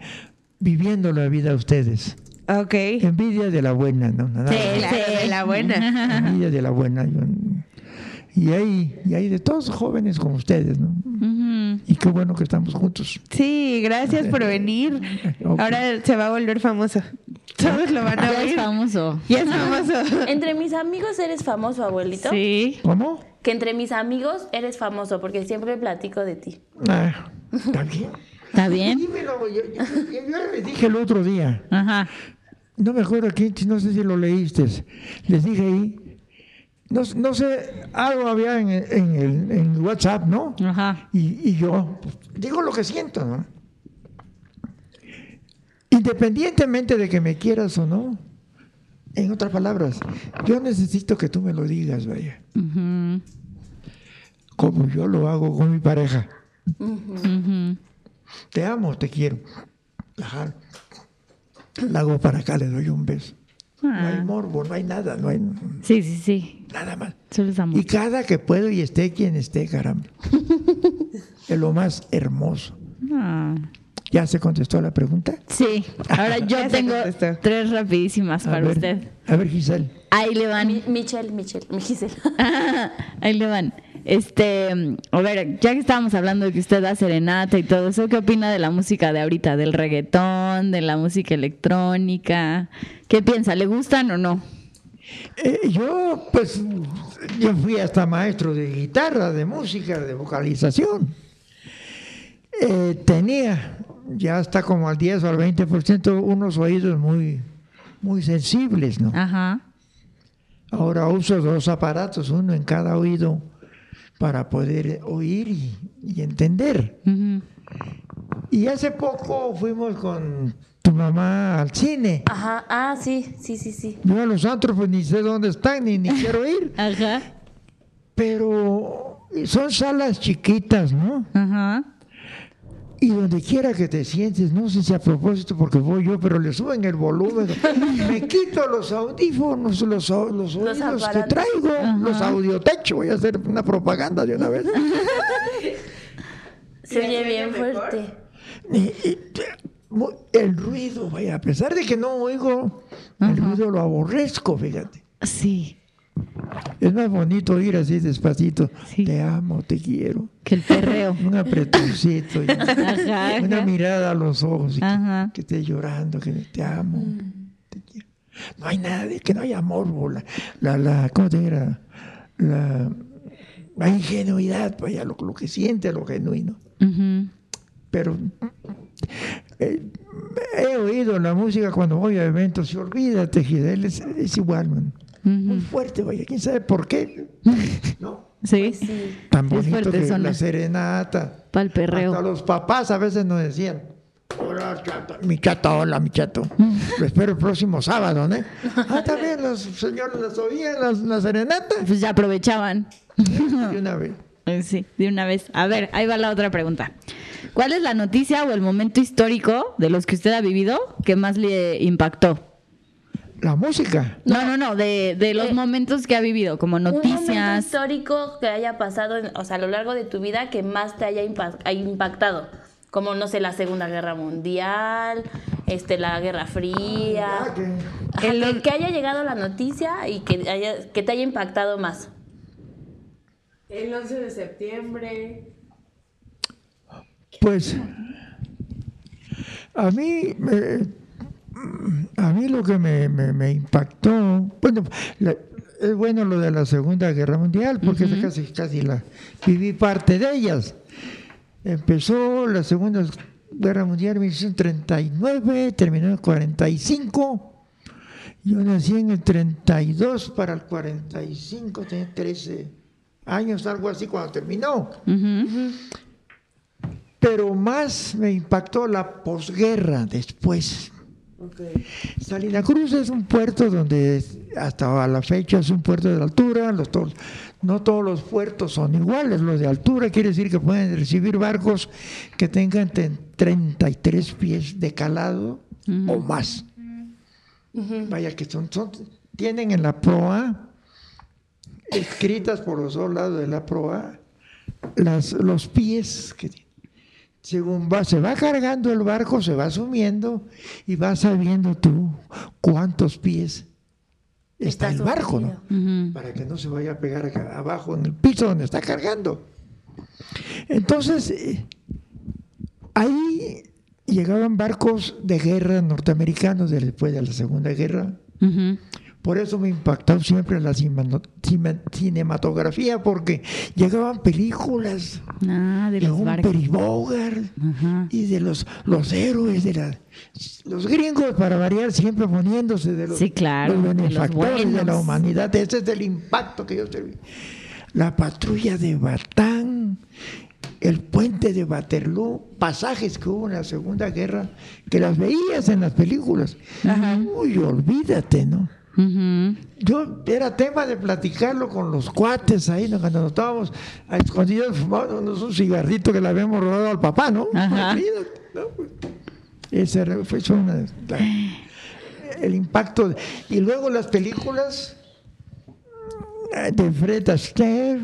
viviendo la vida ustedes. Ok. Envidia de la buena, ¿no? Nada Sí. Claro, de la buena. Envidia de la buena. yo- y hay, y hay de todos jóvenes como ustedes, ¿no? Y qué bueno que estamos juntos. Sí, gracias por venir. Ahora se va a volver famoso. Todos lo van a Ya es famoso. Ya es famoso. Entre mis amigos eres famoso, abuelito. Sí. ¿Cómo? Que entre mis amigos eres famoso, porque siempre platico de ti. Ah, ¿Está bien? ¿Está bien? Dímelo, yo, yo- yo- yo les dije el otro día. Ajá. No me acuerdo quién, no sé si lo leíste. Les dije ahí, no, no sé, algo había en, en el en WhatsApp, ¿no? Ajá. Y, y yo pues, digo lo que siento, ¿no? Independientemente de que me quieras o no, en otras palabras, yo necesito que tú me lo digas, vaya, como yo lo hago con mi pareja. Te amo, te quiero. Ajá. La hago para acá, le doy un beso. No hay Ah. morbo, no hay nada, no hay Sí, sí, sí. nada más. Solo es amor. Y cada que puedo y esté quien esté, caramba. es lo más hermoso. Ah. ¿Ya se contestó la pregunta? Sí. Ahora yo tengo tres rapidísimas A para ver, usted. A ver, Giselle. Ahí le van. Mi- Michelle, Michelle. Ahí le van. Este, a ver, ya que estábamos hablando de que usted da serenata y todo eso, ¿qué opina de la música de ahorita? ¿Del reggaetón, de la música electrónica? ¿Qué piensa? ¿Le gustan o no? Eh, yo, pues, yo fui hasta maestro de guitarra, de música, de vocalización. Eh, tenía ya hasta como al 10 o al 20% unos oídos muy, muy sensibles, ¿no? Ajá. Ahora uso dos aparatos, uno en cada oído, para poder oír y, y entender. Y hace poco fuimos con tu mamá al cine. Ajá, ah, sí, sí, sí, sí. Yo a los antros pues ni sé dónde están, ni, ni quiero ir. Ajá. Pero son salas chiquitas, ¿no? Ajá. Y donde quiera que te sientes, no sé si a propósito porque voy yo, pero le suben el volumen. Me quito los audífonos, los, los oídos que traigo, los audiotech. Voy a hacer una propaganda de una vez. Se oye bien fuerte. Y- y- mu- el ruido, vaya, a pesar de que no oigo, el ruido lo aborrezco, fíjate. Sí. Es más bonito ir así despacito. Sí. Te amo, te quiero. Que el perreo. Un apretoncito. y Ajá, una ajá. mirada a los ojos. y que, que esté llorando, que te amo. te quiero. No hay nada, de que no haya morbo. La, la, la- ¿cómo te dirá? La, la ingenuidad, vaya, lo, lo que siente, lo genuino. Pero eh, he oído la música cuando voy a eventos y olvídate, Gidel, es, es igual, man. Muy fuerte, vaya, quién sabe por qué. ¿No? Sí, Sí. Tan Es bonito que la serenata. para el perreo. Hasta los papás a veces nos decían, hola, chato, mi chato, hola, mi chato. Lo espero el próximo sábado, ¿no? Ah, también los señores las oían, las, la serenata. Pues ya aprovechaban. Y una vez. Eh, Sí, de una vez. A ver, ahí va la otra pregunta. ¿Cuál es la noticia o el momento histórico de los que usted ha vivido que más le impactó? La música. No, no, no, de, de los Eh, momentos que ha vivido, como Un momento noticias. histórico que haya pasado, en- o sea, a lo largo de tu vida que más te haya impa- haya impactado. Como, no sé, la Segunda Guerra Mundial, este, la Guerra Fría. Ah, que- Ajá, El- que, que haya llegado la noticia y que, haya, que te haya impactado más. El 11 de septiembre. Pues a mí, me- a mí lo que me, me- me impactó, bueno, la- es bueno lo de la Segunda Guerra Mundial, porque esa casi, casi la viví parte de ellas. Empezó la Segunda Guerra Mundial en 1939, terminó en el 45. Yo nací en el 32 para el 45, tenía 13 años, algo así, cuando terminó pero más me impactó la posguerra después. Salina Cruz es un puerto donde hasta a la fecha es un puerto de altura, los to- no todos los puertos son iguales, los de altura quiere decir que pueden recibir barcos que tengan te- 33 pies de calado o más. Vaya que son, son- tienen en la proa, escritas por los dos lados de la proa, las, los pies que tiene. Según va, se va cargando el barco, se va sumiendo y vas sabiendo tú cuántos pies está, Está el barco, ¿no? Para que no se vaya a pegar acá abajo en el piso donde está cargando. Entonces, eh, ahí llegaban barcos de guerra norteamericanos de- después de la Segunda Guerra. Por eso me impactó siempre la cinematografía, porque llegaban películas Ah, de los Bogart Ajá. y de los, los héroes de la, los gringos para variar siempre poniéndose de los, Sí, claro, los de los benefactores de, la humanidad. Ese es el impacto que yo serví la patrulla de Batán el puente de Waterloo pasajes que hubo en la segunda guerra que las veías en las películas. Uy olvídate no Yo era tema de platicarlo con los cuates ahí, ¿no? cuando nos estábamos a escondidos fumándonos un cigarrito que le habíamos robado al papá, ¿no? Ajá. ¿no? Ese fue una, la- el impacto. de- y luego las películas eh, de Fred Astaire,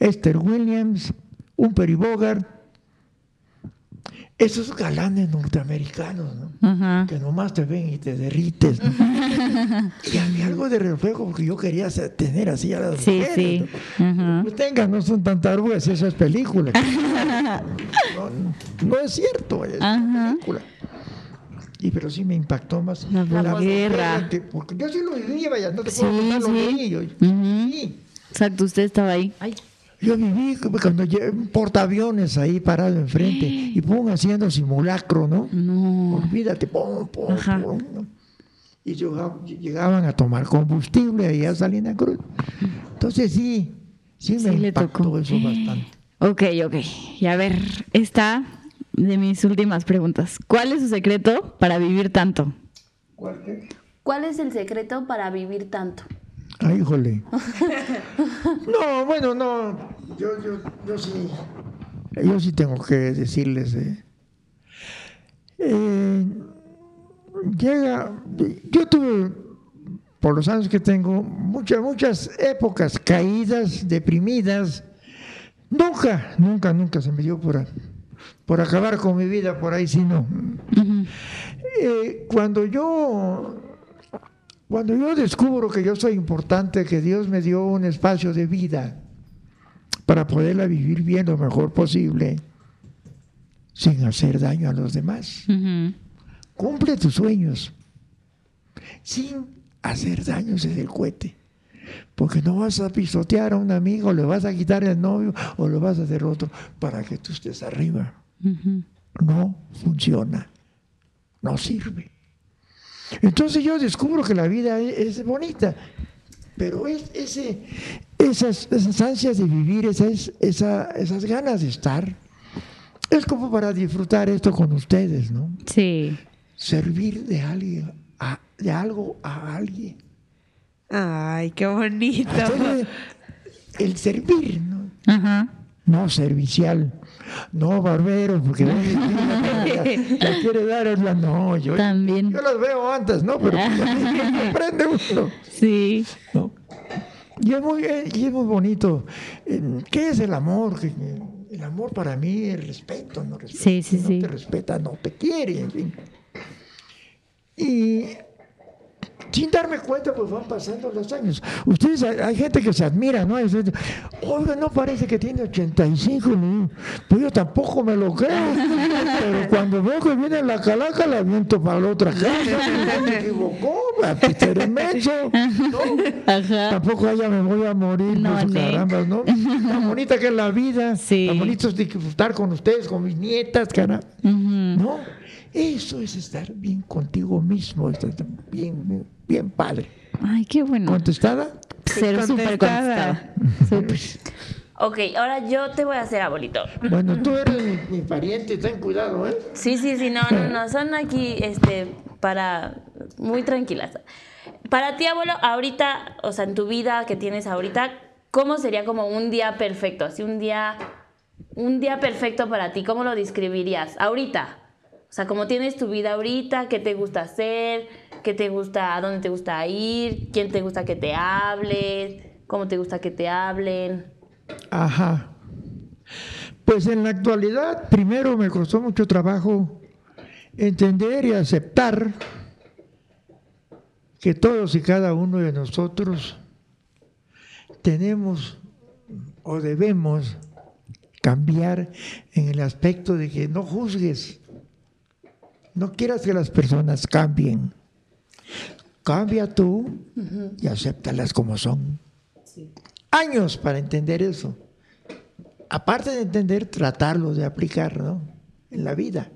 Esther Williams, Peri Bogart, esos galanes norteamericanos, ¿no? Ajá. que nomás te ven y te derrites. ¿no? y a mí algo de reflejo, porque yo quería tener así a las Sí, mujeres. sí. ¿no? Pues tengan, no son tan tarugas esas películas. no, no, no es cierto, es película. Y pero sí me impactó más La posguerra posguerra. que- porque yo sí lo viví, vaya, no te Sí, puedo contar lo sí. Ujú. sí. Exacto, usted estaba ahí. Ay. Yo viví cuando lle- un portaaviones ahí parado enfrente y pum, haciendo simulacro, ¿no? No. Olvídate, pum, pum, Ajá. pum, ¿no? Y llegab- llegaban a tomar combustible ahí a Salina Cruz. Entonces sí, sí me Sí le impactó tocó. eso bastante. Ok, ok. Y a ver, esta de mis últimas preguntas. ¿Cuál es su secreto para vivir tanto? ¿Cuál qué? ¿Cuál es el secreto para vivir tanto? Ay, híjole. No, bueno, no. Yo, yo, yo sí. Yo sí tengo que decirles. eh. Eh, llega. Yo tuve, por los años que tengo, muchas, muchas épocas caídas, deprimidas. Nunca, nunca, nunca se me dio por, por acabar con mi vida por ahí, sino. Eh, cuando yo Cuando yo descubro que yo soy importante, que Dios me dio un espacio de vida para poderla vivir bien lo mejor posible, sin hacer daño a los demás. Cumple tus sueños sin hacer daños desde el cohete. Porque no vas a pisotear a un amigo, le vas a quitar el novio o lo vas a hacer otro para que tú estés arriba. No funciona, no sirve. Entonces yo descubro que la vida es, es bonita, pero es, ese, esas, esas ansias de vivir, esas, esa- esas ganas de estar, es como para disfrutar esto con ustedes, ¿no? Sí. servir de alguien, a- de algo a alguien. Ay, qué bonito. El servir, ¿no? Ajá. No servicial, no barbero, porque la, la quiere dar es la no, yo, También. yo las veo antes, ¿no? Pero aprende uno, Sí. ¿no? Y es muy, eh, y es muy bonito. Eh, ¿Qué es el amor? Que- El amor para mí es respeto, ¿no? Respeto. Sí, sí, no sí. te respeta, no te quiere, en fin. Y sin darme cuenta, pues van pasando los años. Ustedes, hay, gente que se admira, ¿no? Gente, Oiga, no parece que tiene 85, ¿no? pues yo tampoco me lo creo. Pero cuando veo que viene la calaca, la aviento para la otra casa. Se equivocó, Peter Menso, ¿no? Tampoco allá me voy a morir, No, pues, Nick. carambas, ¿no? Tan bonita que es la vida. Sí. Tan bonito es disfrutar con ustedes, con mis nietas, caramba. ¿No? Eso es estar bien contigo mismo, estar bien, bien, bien padre. Ay, qué bueno. ¿Contestada? Ser súper contestada. Súper. Ok, ahora yo te voy a hacer abuelito. Bueno, tú eres mi, mi pariente, ten cuidado, ¿eh? Sí, sí, sí, no, no, no, son aquí, este, para, muy tranquilas. Para ti, abuelo, ahorita, o sea, en tu vida que tienes ahorita, ¿cómo sería como un día perfecto? Así un día, un día perfecto para ti, ¿cómo lo describirías? Ahorita. O sea, como tienes tu vida ahorita, ¿qué te gusta hacer? ¿Qué te gusta, a dónde te gusta ir? ¿Quién te gusta que te hable? ¿Cómo te gusta que te hablen? Ajá. Pues en la actualidad, primero me costó mucho trabajo entender y aceptar que todos y cada uno de nosotros tenemos o debemos cambiar en el aspecto de que no juzgues, no quieras que las personas cambien. Cambia tú y acéptalas como son años para entender eso. Aparte de entender, tratarlo de aplicar ¿no? en la vida.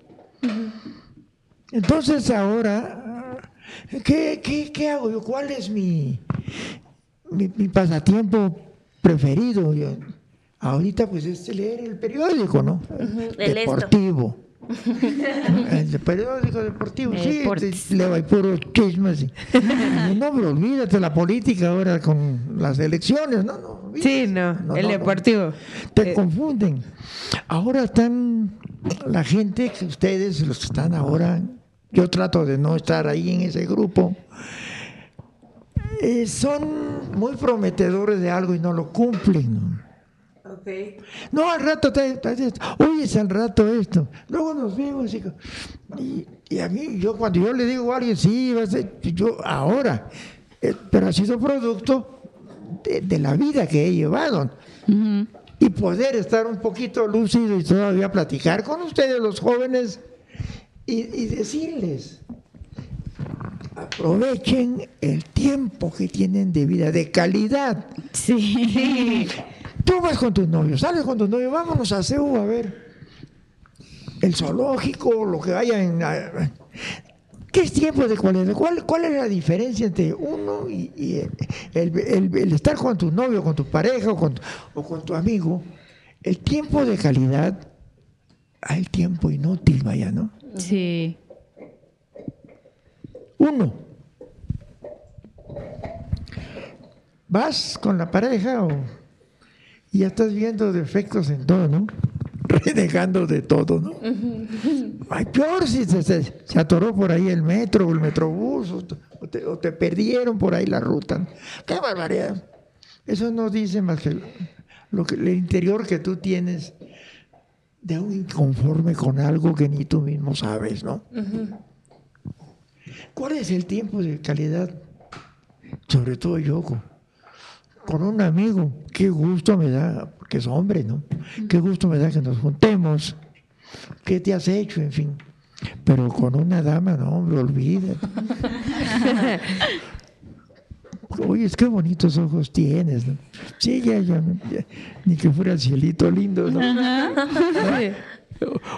Entonces ahora, ¿qué, qué, qué hago yo? ¿Cuál es mi, mi, mi pasatiempo preferido? Yo, ahorita pues es leer el periódico, ¿no? el esto. Deportivo. El periódico deportivo, De sí, ahí puros chismes. y- y no, pero olvídate la política ahora con las elecciones, no, no. olvídate. Sí, no, No, el no, no. deportivo. Te Eh, confunden. Ahora están la gente que ustedes, los que están ahora, yo trato de no estar ahí en ese grupo, eh, son muy prometedores de algo y no lo cumplen. ¿No? No, al rato, te, te- te- oyes al rato esto. Luego nos vemos. Y, y- y a mí, yo cuando yo le digo a alguien, sí, va a ser, yo ahora, eh, pero ha sido producto de, de la vida que he llevado. Y poder estar un poquito lúcido y todavía platicar con ustedes, los jóvenes, y, y decirles, aprovechen el tiempo que tienen de vida, de calidad. Sí. Tú vas con tus novios, sales con tus novios, vámonos a CEU a ver el zoológico, lo que haya en... ah, ¿Qué es tiempo de cualidad? ¿Cuál, cuál es la diferencia entre uno y, y el, el- el estar con tu novio, con tu pareja o con, o con tu amigo? El tiempo de calidad al tiempo inútil, vaya, ¿no? Sí. Uno. Vas con la pareja o, y ya estás viendo defectos en todo, ¿no? Renegando de todo, ¿no? Ay, peor si se, se- se atoró por ahí el metro o el metrobús o te, o perdieron por ahí la ruta. ¡Qué barbaridad! Eso no dice más que lo que, el interior que tú tienes de un inconforme con algo que ni tú mismo sabes, ¿no? ¿Cuál es el tiempo de calidad sobre todo yo, con, un amigo, qué gusto me da, porque es hombre, ¿no? Qué gusto me da que nos juntemos, qué te has hecho, en fin. Pero con una dama, no, hombre, olvídate. Oye, es que bonitos ojos tienes, ¿no? Sí, ya, ya, ya, ni que fuera el cielito lindo, ¿no?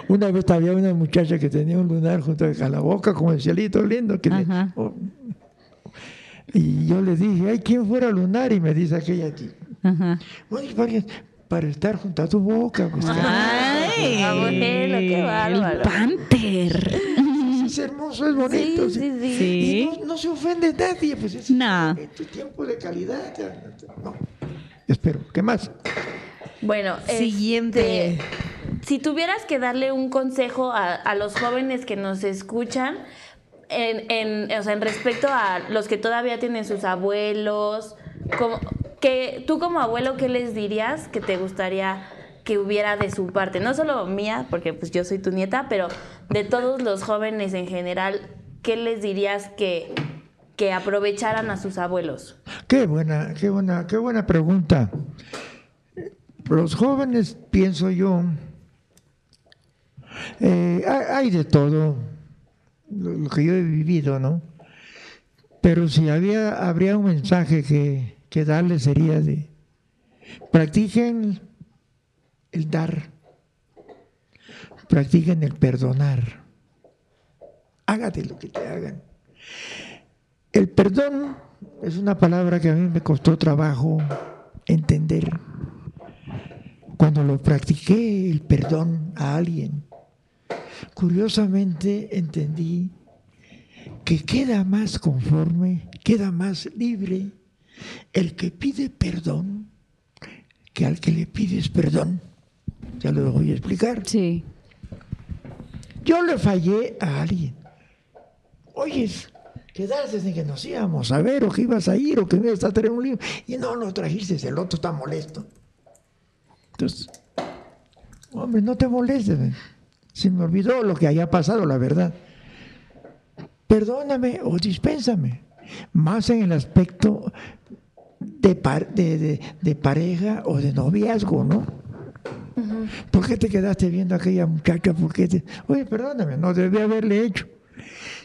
Una vez había una muchacha que tenía un lunar junto a la boca como el cielito lindo. Que le- oh. Y yo le dije, ay, ¿quién fuera lunar? Y me dice aquella aquí. Ajá. Bueno, para, para estar junto a tu boca. Pues, Ay, Ah, bueno, qué bárbaro. el Panther. Es hermoso, es bonito. Sí, sí. sí, sí. Y Sí. no, no se ofende nadie, pues es No. en tu tiempo de calidad. No. Espero, ¿qué más? Bueno, Siguiente. este, si tuvieras que darle un consejo a, a los jóvenes que nos escuchan, en, en, o sea, en respecto a los que todavía tienen sus abuelos, como, que, tú como abuelo, ¿qué les dirías que te gustaría que hubiera de su parte? No solo mía, porque pues yo soy tu nieta, pero de todos los jóvenes en general, ¿qué les dirías que, que aprovecharan a sus abuelos? Qué buena, qué buena, qué buena pregunta. Los jóvenes, pienso yo, eh, hay, hay de todo, lo, que yo he vivido, ¿no? Pero si había, habría un mensaje que, que darles sería de, practiquen el dar, practiquen el perdonar, hágate lo que te hagan. El perdón es una palabra que a mí me costó trabajo entender. Cuando lo practiqué, el perdón a alguien, curiosamente entendí que queda más conforme, queda más libre el que pide perdón que al que le pides perdón. Ya lo voy a explicar. Sí. Yo le fallé a alguien. Oye, quedaste en que nos íbamos a ver, o que ibas a ir, o que me ibas a traer un libro, y no lo trajiste, el otro está molesto. Entonces, hombre, no te molestes. Se me olvidó lo que haya pasado, la verdad. Perdóname o dispénsame. Más en el aspecto de, par- de, de- de pareja o de noviazgo, ¿no? ¿Por qué te quedaste viendo a aquella muchacha? ¿Por qué te- Oye, perdóname, no debí haberle hecho.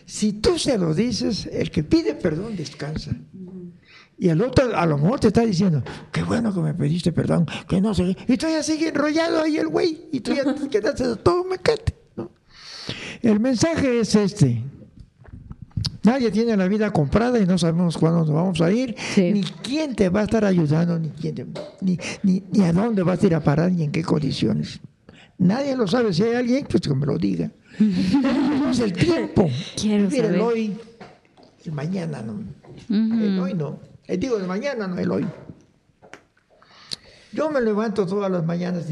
Si tú se lo dices, el que pide perdón descansa. Y el otro a lo mejor te está diciendo, qué bueno que me pediste perdón, que no sé. qué". Y tú ya sigue enrollado ahí el güey, y tú ya te quedaste todo mecate. ¿no? El mensaje es este. Nadie tiene la vida comprada y no sabemos cuándo nos vamos a ir, Sí. ni quién te va a estar ayudando, ni, quién te- ni, ni, ni a dónde vas a ir a parar, ni en qué condiciones. Nadie lo sabe. Si hay alguien, pues que me lo diga. Tenemos el tiempo. Quiero el saber. hoy, el mañana, ¿no? El hoy no. Eh, digo, el mañana, no el hoy. Yo me levanto todas las mañanas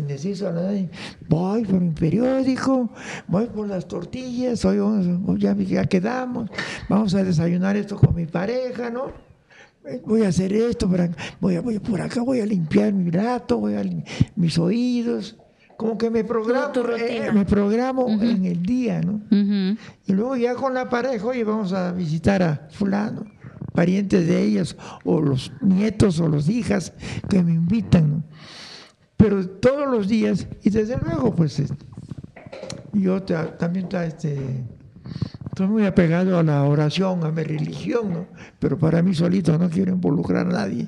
nadie. Voy por mi periódico, voy por las tortillas, hoy ya, ya quedamos, vamos a desayunar esto con mi pareja, ¿no? Eh, Voy a hacer esto, voy, a, voy por acá, voy a limpiar mi rato, voy a mis oídos. Como que me programo, eh, me programo en el día, ¿no? Y luego ya con la pareja, oye, vamos a visitar a fulano, parientes de ellas, o los nietos o las hijas que me invitan, ¿no? Pero todos los días, y desde luego, pues, yo ta- también ta- este, estoy muy apegado a la oración, a mi religión, ¿no? Pero para mí solito no quiero involucrar a nadie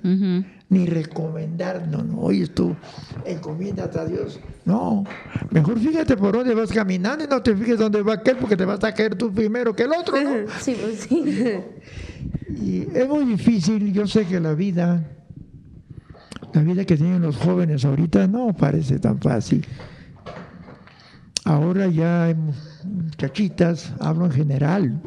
ni recomendar, no, no, oye tú, encomiéndate a Dios. No, mejor fíjate por dónde vas caminando y no te fijes dónde va aquel porque te vas a caer tú primero que el otro, ¿no? Sí, pues sí. Y es muy difícil, yo sé que la vida, la vida que tienen los jóvenes ahorita no parece tan fácil. Ahora ya hay mu- muchachitas, hablo en general,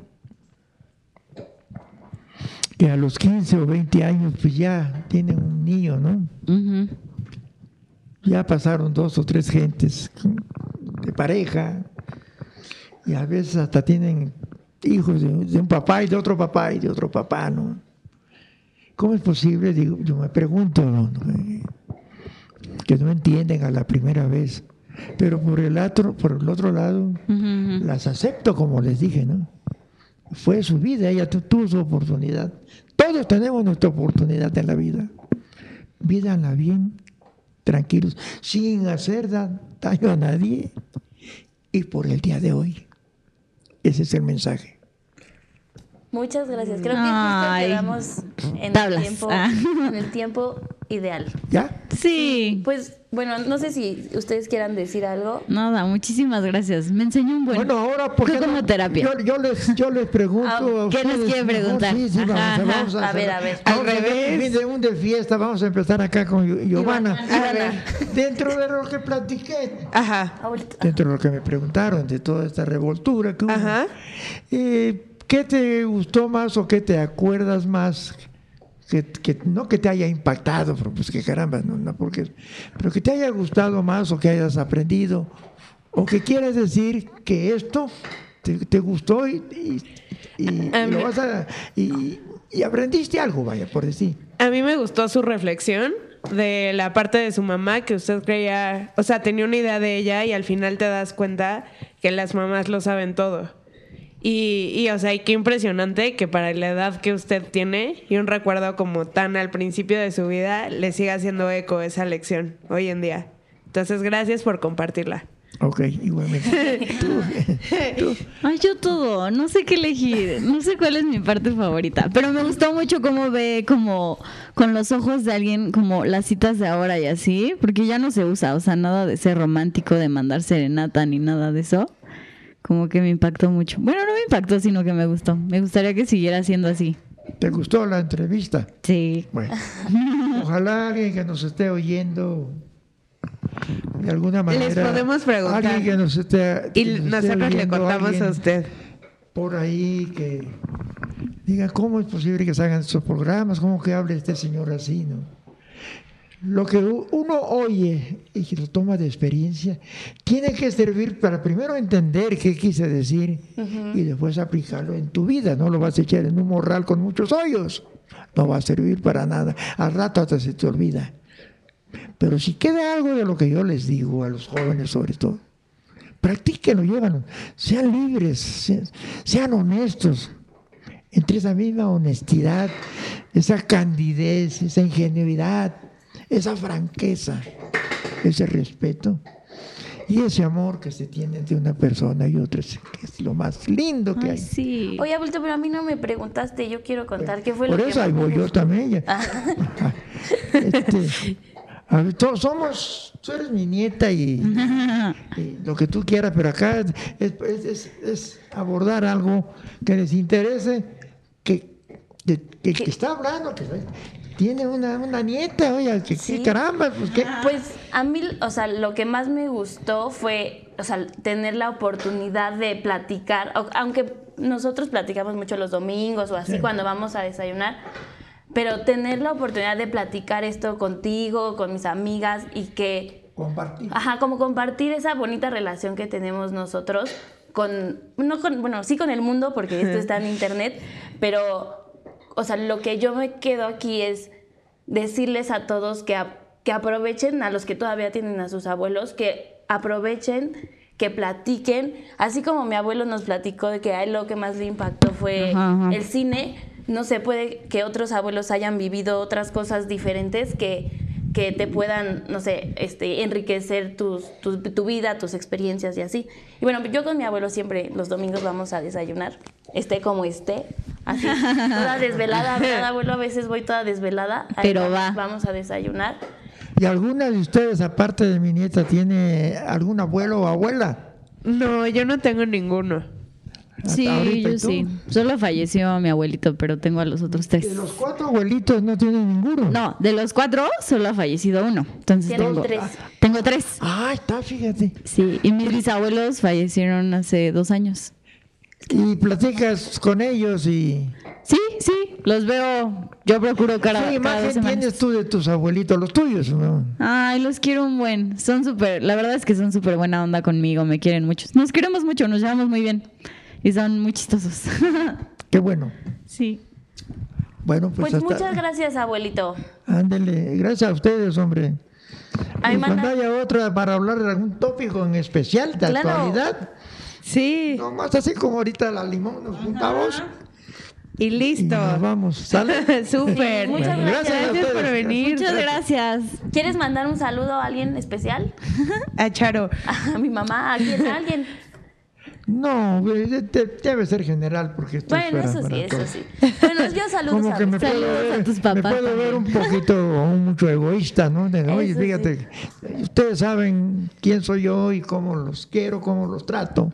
que a los 15 o 20 años pues ya tienen un niño, ¿no? Ya pasaron dos o tres gentes de pareja y a veces hasta tienen hijos de, de un papá y de otro papá y de otro papá, ¿no? ¿Cómo es posible? Digo, yo me pregunto, ¿no? Que no entienden a la primera vez, pero por el otro, por el otro lado las acepto como les dije, ¿no? Fue su vida, ella tu- tuvo su oportunidad. Todos tenemos nuestra oportunidad en la vida. Vídanla bien, tranquilos, sin hacer da- daño a nadie. Y por el día de hoy. Ese es el mensaje. Muchas gracias. Creo que justo Ay. quedamos en Tablas. el tiempo, Ah. en el tiempo ideal. ¿Ya? Sí. Pues bueno, no sé si ustedes quieran decir algo. Nada, muchísimas gracias. Me enseñó un buen. Bueno, ahora porque Fue como terapia. Yo, yo les yo les pregunto Ah, a ¿qué les quiere preguntar? Sí, sí, vamos, Ajá, a- vamos A ver, a ver. Al a ver, revés. fin de un de fiesta, vamos a empezar acá con Gi- Giovanna. Giovanna. Dentro de lo que platiqué, Ajá. Ahorita. dentro de lo que me preguntaron, de toda esta revoltura que hubo, Ajá. eh, ¿qué te gustó más o qué te acuerdas más? Que, que- no que te haya impactado, pero pues que caramba, no, no porque, pero que te haya gustado más o que hayas aprendido, o que quieres decir que esto te, te gustó y, y- y- A y lo vas a- y- y aprendiste algo, vaya, por decir. A mí me gustó su reflexión de la parte de su mamá que usted creía, o sea, tenía una idea de ella y al final te das cuenta que las mamás lo saben todo. Y, y, o sea, y qué impresionante que para la edad que usted tiene y un recuerdo como tan al principio de su vida, le siga haciendo eco esa lección hoy en día. Entonces, gracias por compartirla. Ok, igualmente. Tú, tú. Ay, yo todo, no sé qué elegir, no sé cuál es mi parte favorita, pero me gustó mucho cómo ve como con los ojos de alguien como las citas de ahora y así, porque ya no se usa, o sea, nada de ser romántico, de mandar serenata ni nada de eso. Como que me impactó mucho. Bueno, no me impactó, sino que me gustó. Me gustaría que siguiera siendo así. ¿Te gustó la entrevista? Sí. Bueno, ojalá alguien que nos esté oyendo de alguna manera. Les podemos preguntar. Alguien que nos esté. Y esté nosotros le contamos a usted. Por ahí que diga cómo es posible que se hagan estos programas, cómo que hable este señor así, ¿no? Lo que uno oye y que lo toma de experiencia tiene que servir para primero entender qué quise decir y después aplicarlo en tu vida. No lo vas a echar en un morral con muchos hoyos. No va a servir para nada. Al rato hasta se te olvida. Pero si queda algo de lo que yo les digo a los jóvenes sobre todo, practíquenlo, llévanlo. Sean libres, sean, sean honestos. Entre esa misma honestidad, esa candidez, esa ingenuidad, esa franqueza, ese respeto y ese amor que se tiene de una persona y otra, es, que es lo más lindo que Ay, hay. sí. Oye, abuelito, pero a mí no me preguntaste. Yo quiero contar qué fue Por lo eso que me voy yo también. ya. Este, a ver, todos somos, tú eres mi nieta y, y lo que tú quieras, pero acá es, es- es- es abordar algo que les interese, que, que, que que está hablando, que tiene una, una nieta, oye, que Sí. caramba, pues qué. Pues a mí, o sea, lo que más me gustó fue, o sea, tener la oportunidad de platicar, aunque nosotros platicamos mucho los domingos o así Sí. cuando vamos a desayunar, pero tener la oportunidad de platicar esto contigo, con mis amigas y que Compartir. Ajá, como compartir esa bonita relación que tenemos nosotros con, no con, bueno, sí con el mundo, porque esto está en internet, pero, o sea, lo que yo me quedo aquí es decirles a todos que, a- que aprovechen, a los que todavía tienen a sus abuelos, que aprovechen, que platiquen, así como mi abuelo nos platicó de que a él lo que más le impactó fue Ajá, ajá. el cine, no se puede que otros abuelos hayan vivido otras cosas diferentes que, que te puedan, no sé, este, enriquecer tus, tu, tu vida, tus experiencias y así. Y bueno, yo con mi abuelo siempre los domingos vamos a desayunar, esté como esté, así, toda desvelada, ¿verdad, abuelo? A veces voy toda desvelada. Ahí Pero vamos, va. Vamos a desayunar. ¿Y alguna de ustedes, aparte de mi nieta, tiene algún abuelo o abuela? No, yo no tengo ninguno. Sí, ahorita, ¿y yo sí. Solo falleció mi abuelito, pero tengo a los otros tres. De los cuatro abuelitos no tienen ninguno. No, de los cuatro solo ha fallecido uno. Entonces tengo tres. Tengo tres. Ah, está, fíjate. Sí, y mis bisabuelos fallecieron hace dos años. Y platicas con ellos y... Sí, sí, los veo. Yo procuro cara, ¿Qué cada dos imagen semanas. tienes tú de tus abuelitos, los tuyos? ¿no? Ay, los quiero un buen. Son súper, la verdad es que son súper buena onda conmigo, me quieren mucho. Nos queremos mucho, nos llevamos muy bien. Y son muy chistosos. Qué bueno. sí. Bueno, pues, Pues hasta... muchas gracias, abuelito. Ándele, gracias a ustedes, hombre. Ay, Y cuando haya otra para hablar de algún tópico en especial de Claro. actualidad, Sí. no más así como ahorita la limón nos juntamos, Y Y listo. nos vamos. ¿Sale? Súper. Sí, muchas Bueno, gracias Gracias por venir. Muchas gracias. ¿Quieres mandar un saludo a alguien especial? A Charo. A mi mamá, a quién, a alguien. No, güey, de- de- debe ser general porque esto Bueno, para- eso sí, eso sí. Bueno, yo saludos Como a que me puedo, tus me papás puedo ver un poquito o mucho egoísta, ¿no? De, Oye, Eso fíjate, ustedes saben quién soy yo y cómo los quiero, cómo los trato,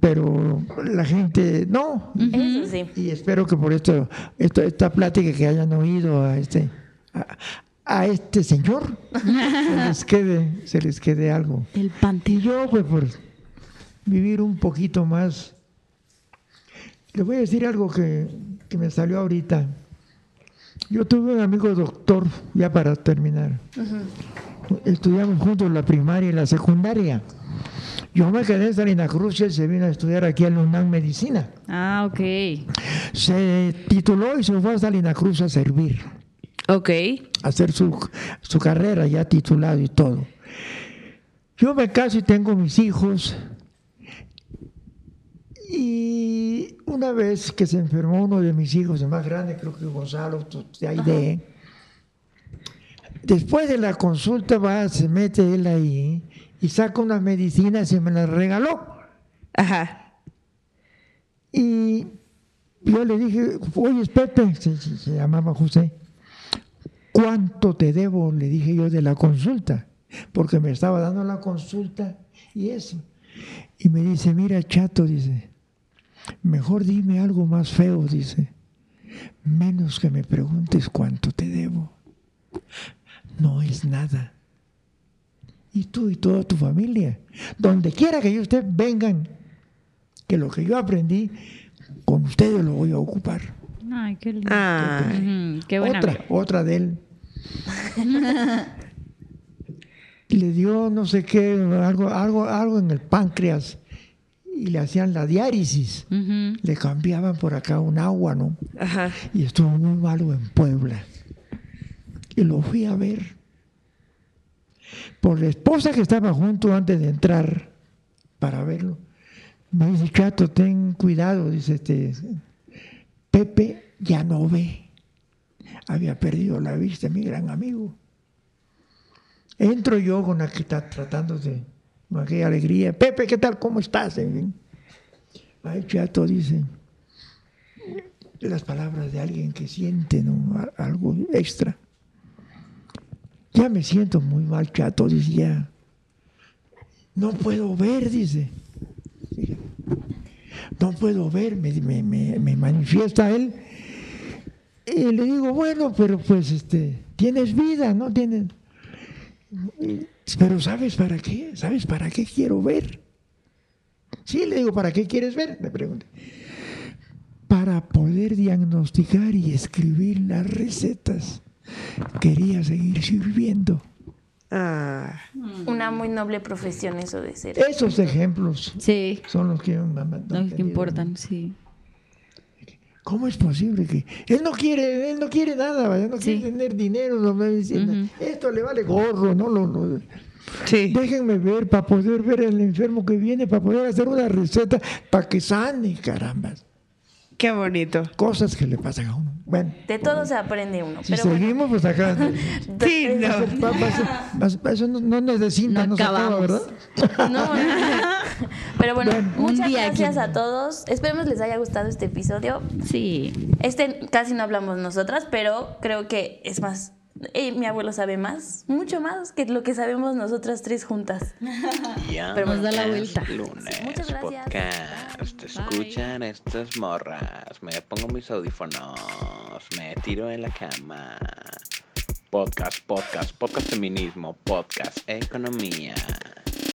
pero la gente no. Eso sí. Y espero que por esto, esto esta plática que hayan oído a este a, a este señor se les quede se les quede algo. El Y panteón. yo, pues, por vivir un poquito más, le voy a decir algo que, que me salió ahorita. Yo tuve un amigo doctor, ya para terminar. Estudiamos juntos la primaria y la secundaria. Yo me quedé en Salina Cruz y él se vino a estudiar aquí en la UNAM Medicina. Ah, ok. Se tituló y se fue a Salina Cruz a servir, Ok. a hacer su, su carrera ya titulado y todo. Yo me caso y tengo mis hijos. Y una vez que se enfermó uno de mis hijos, el más grande, creo que Gonzalo, de ahí de. Después de la consulta va, se mete él ahí y saca unas medicinas y me las regaló. Ajá. Y yo le dije, oye, Pepe, se llamaba José, ¿cuánto te debo? Le dije yo de la consulta, porque me estaba dando la consulta y eso. Y me dice, mira, chato, dice, mejor dime algo más feo, dice, menos que me preguntes cuánto te debo. No es nada. Y tú y toda tu familia, donde quiera que ustedes vengan, que lo que yo aprendí, con ustedes lo voy a ocupar. Ay, qué lindo. Ah. Qué buena. otra, otra de él. le dio no sé qué, algo, algo, algo en el páncreas y le hacían la diálisis. Le cambiaban por acá un agua, ¿no? Ajá. Y estuvo muy malo en Puebla. Y lo fui a ver. Por la esposa que estaba junto antes de entrar para verlo. Me dice, chato, ten cuidado. Dice, este, Pepe ya no ve. Había perdido la vista, mi gran amigo. Entro yo con aquella, tratando de, con aquella alegría. Pepe, ¿qué tal? ¿Cómo estás? En fin. Ay, chato, dice las palabras de alguien que siente ¿no? Algo extra. Ya me siento muy mal, chato, dice ya. No puedo ver, dice. No puedo ver, me, me- me- me manifiesta él. Y le digo, bueno, pero pues este, tienes vida, ¿no? Tienes. Pero ¿sabes para qué? ¿Sabes para qué quiero ver? Sí, le digo, ¿para qué quieres ver? Me pregunta para poder diagnosticar y escribir las recetas. Quería seguir sirviendo. Ah. Una muy noble profesión eso de ser. Esos ejemplos Sí. son los que me han Los que importan, sí. ¿Cómo es posible que él no quiere, él no quiere nada, vaya, no Sí. quiere tener dinero, no me diciendo, Ujú. esto le vale gorro, no lo, lo- Sí. déjenme ver para poder ver al enfermo que viene, para poder hacer una receta para que sane, caramba. Qué bonito. Cosas que le pasan a uno. Bueno, De todo se aprende uno. si pero bueno. seguimos, pues acá. Sí, no. Eso no, no, no es de cinta, No no, se acaba, acabamos. ¿verdad? No, pero bueno, muchas día gracias aquí. a todos. Esperemos les haya gustado este episodio. Sí. Este casi no hablamos nosotras, pero creo que es más. eh, mi abuelo sabe más, mucho más que lo que sabemos nosotras tres juntas. Ya Pero nos da la vuelta. Lunes, Muchas gracias. podcast. Bye. Escuchan estas morras. Me pongo mis audífonos. Me tiro en la cama. Podcast, podcast, podcast feminismo, podcast economía.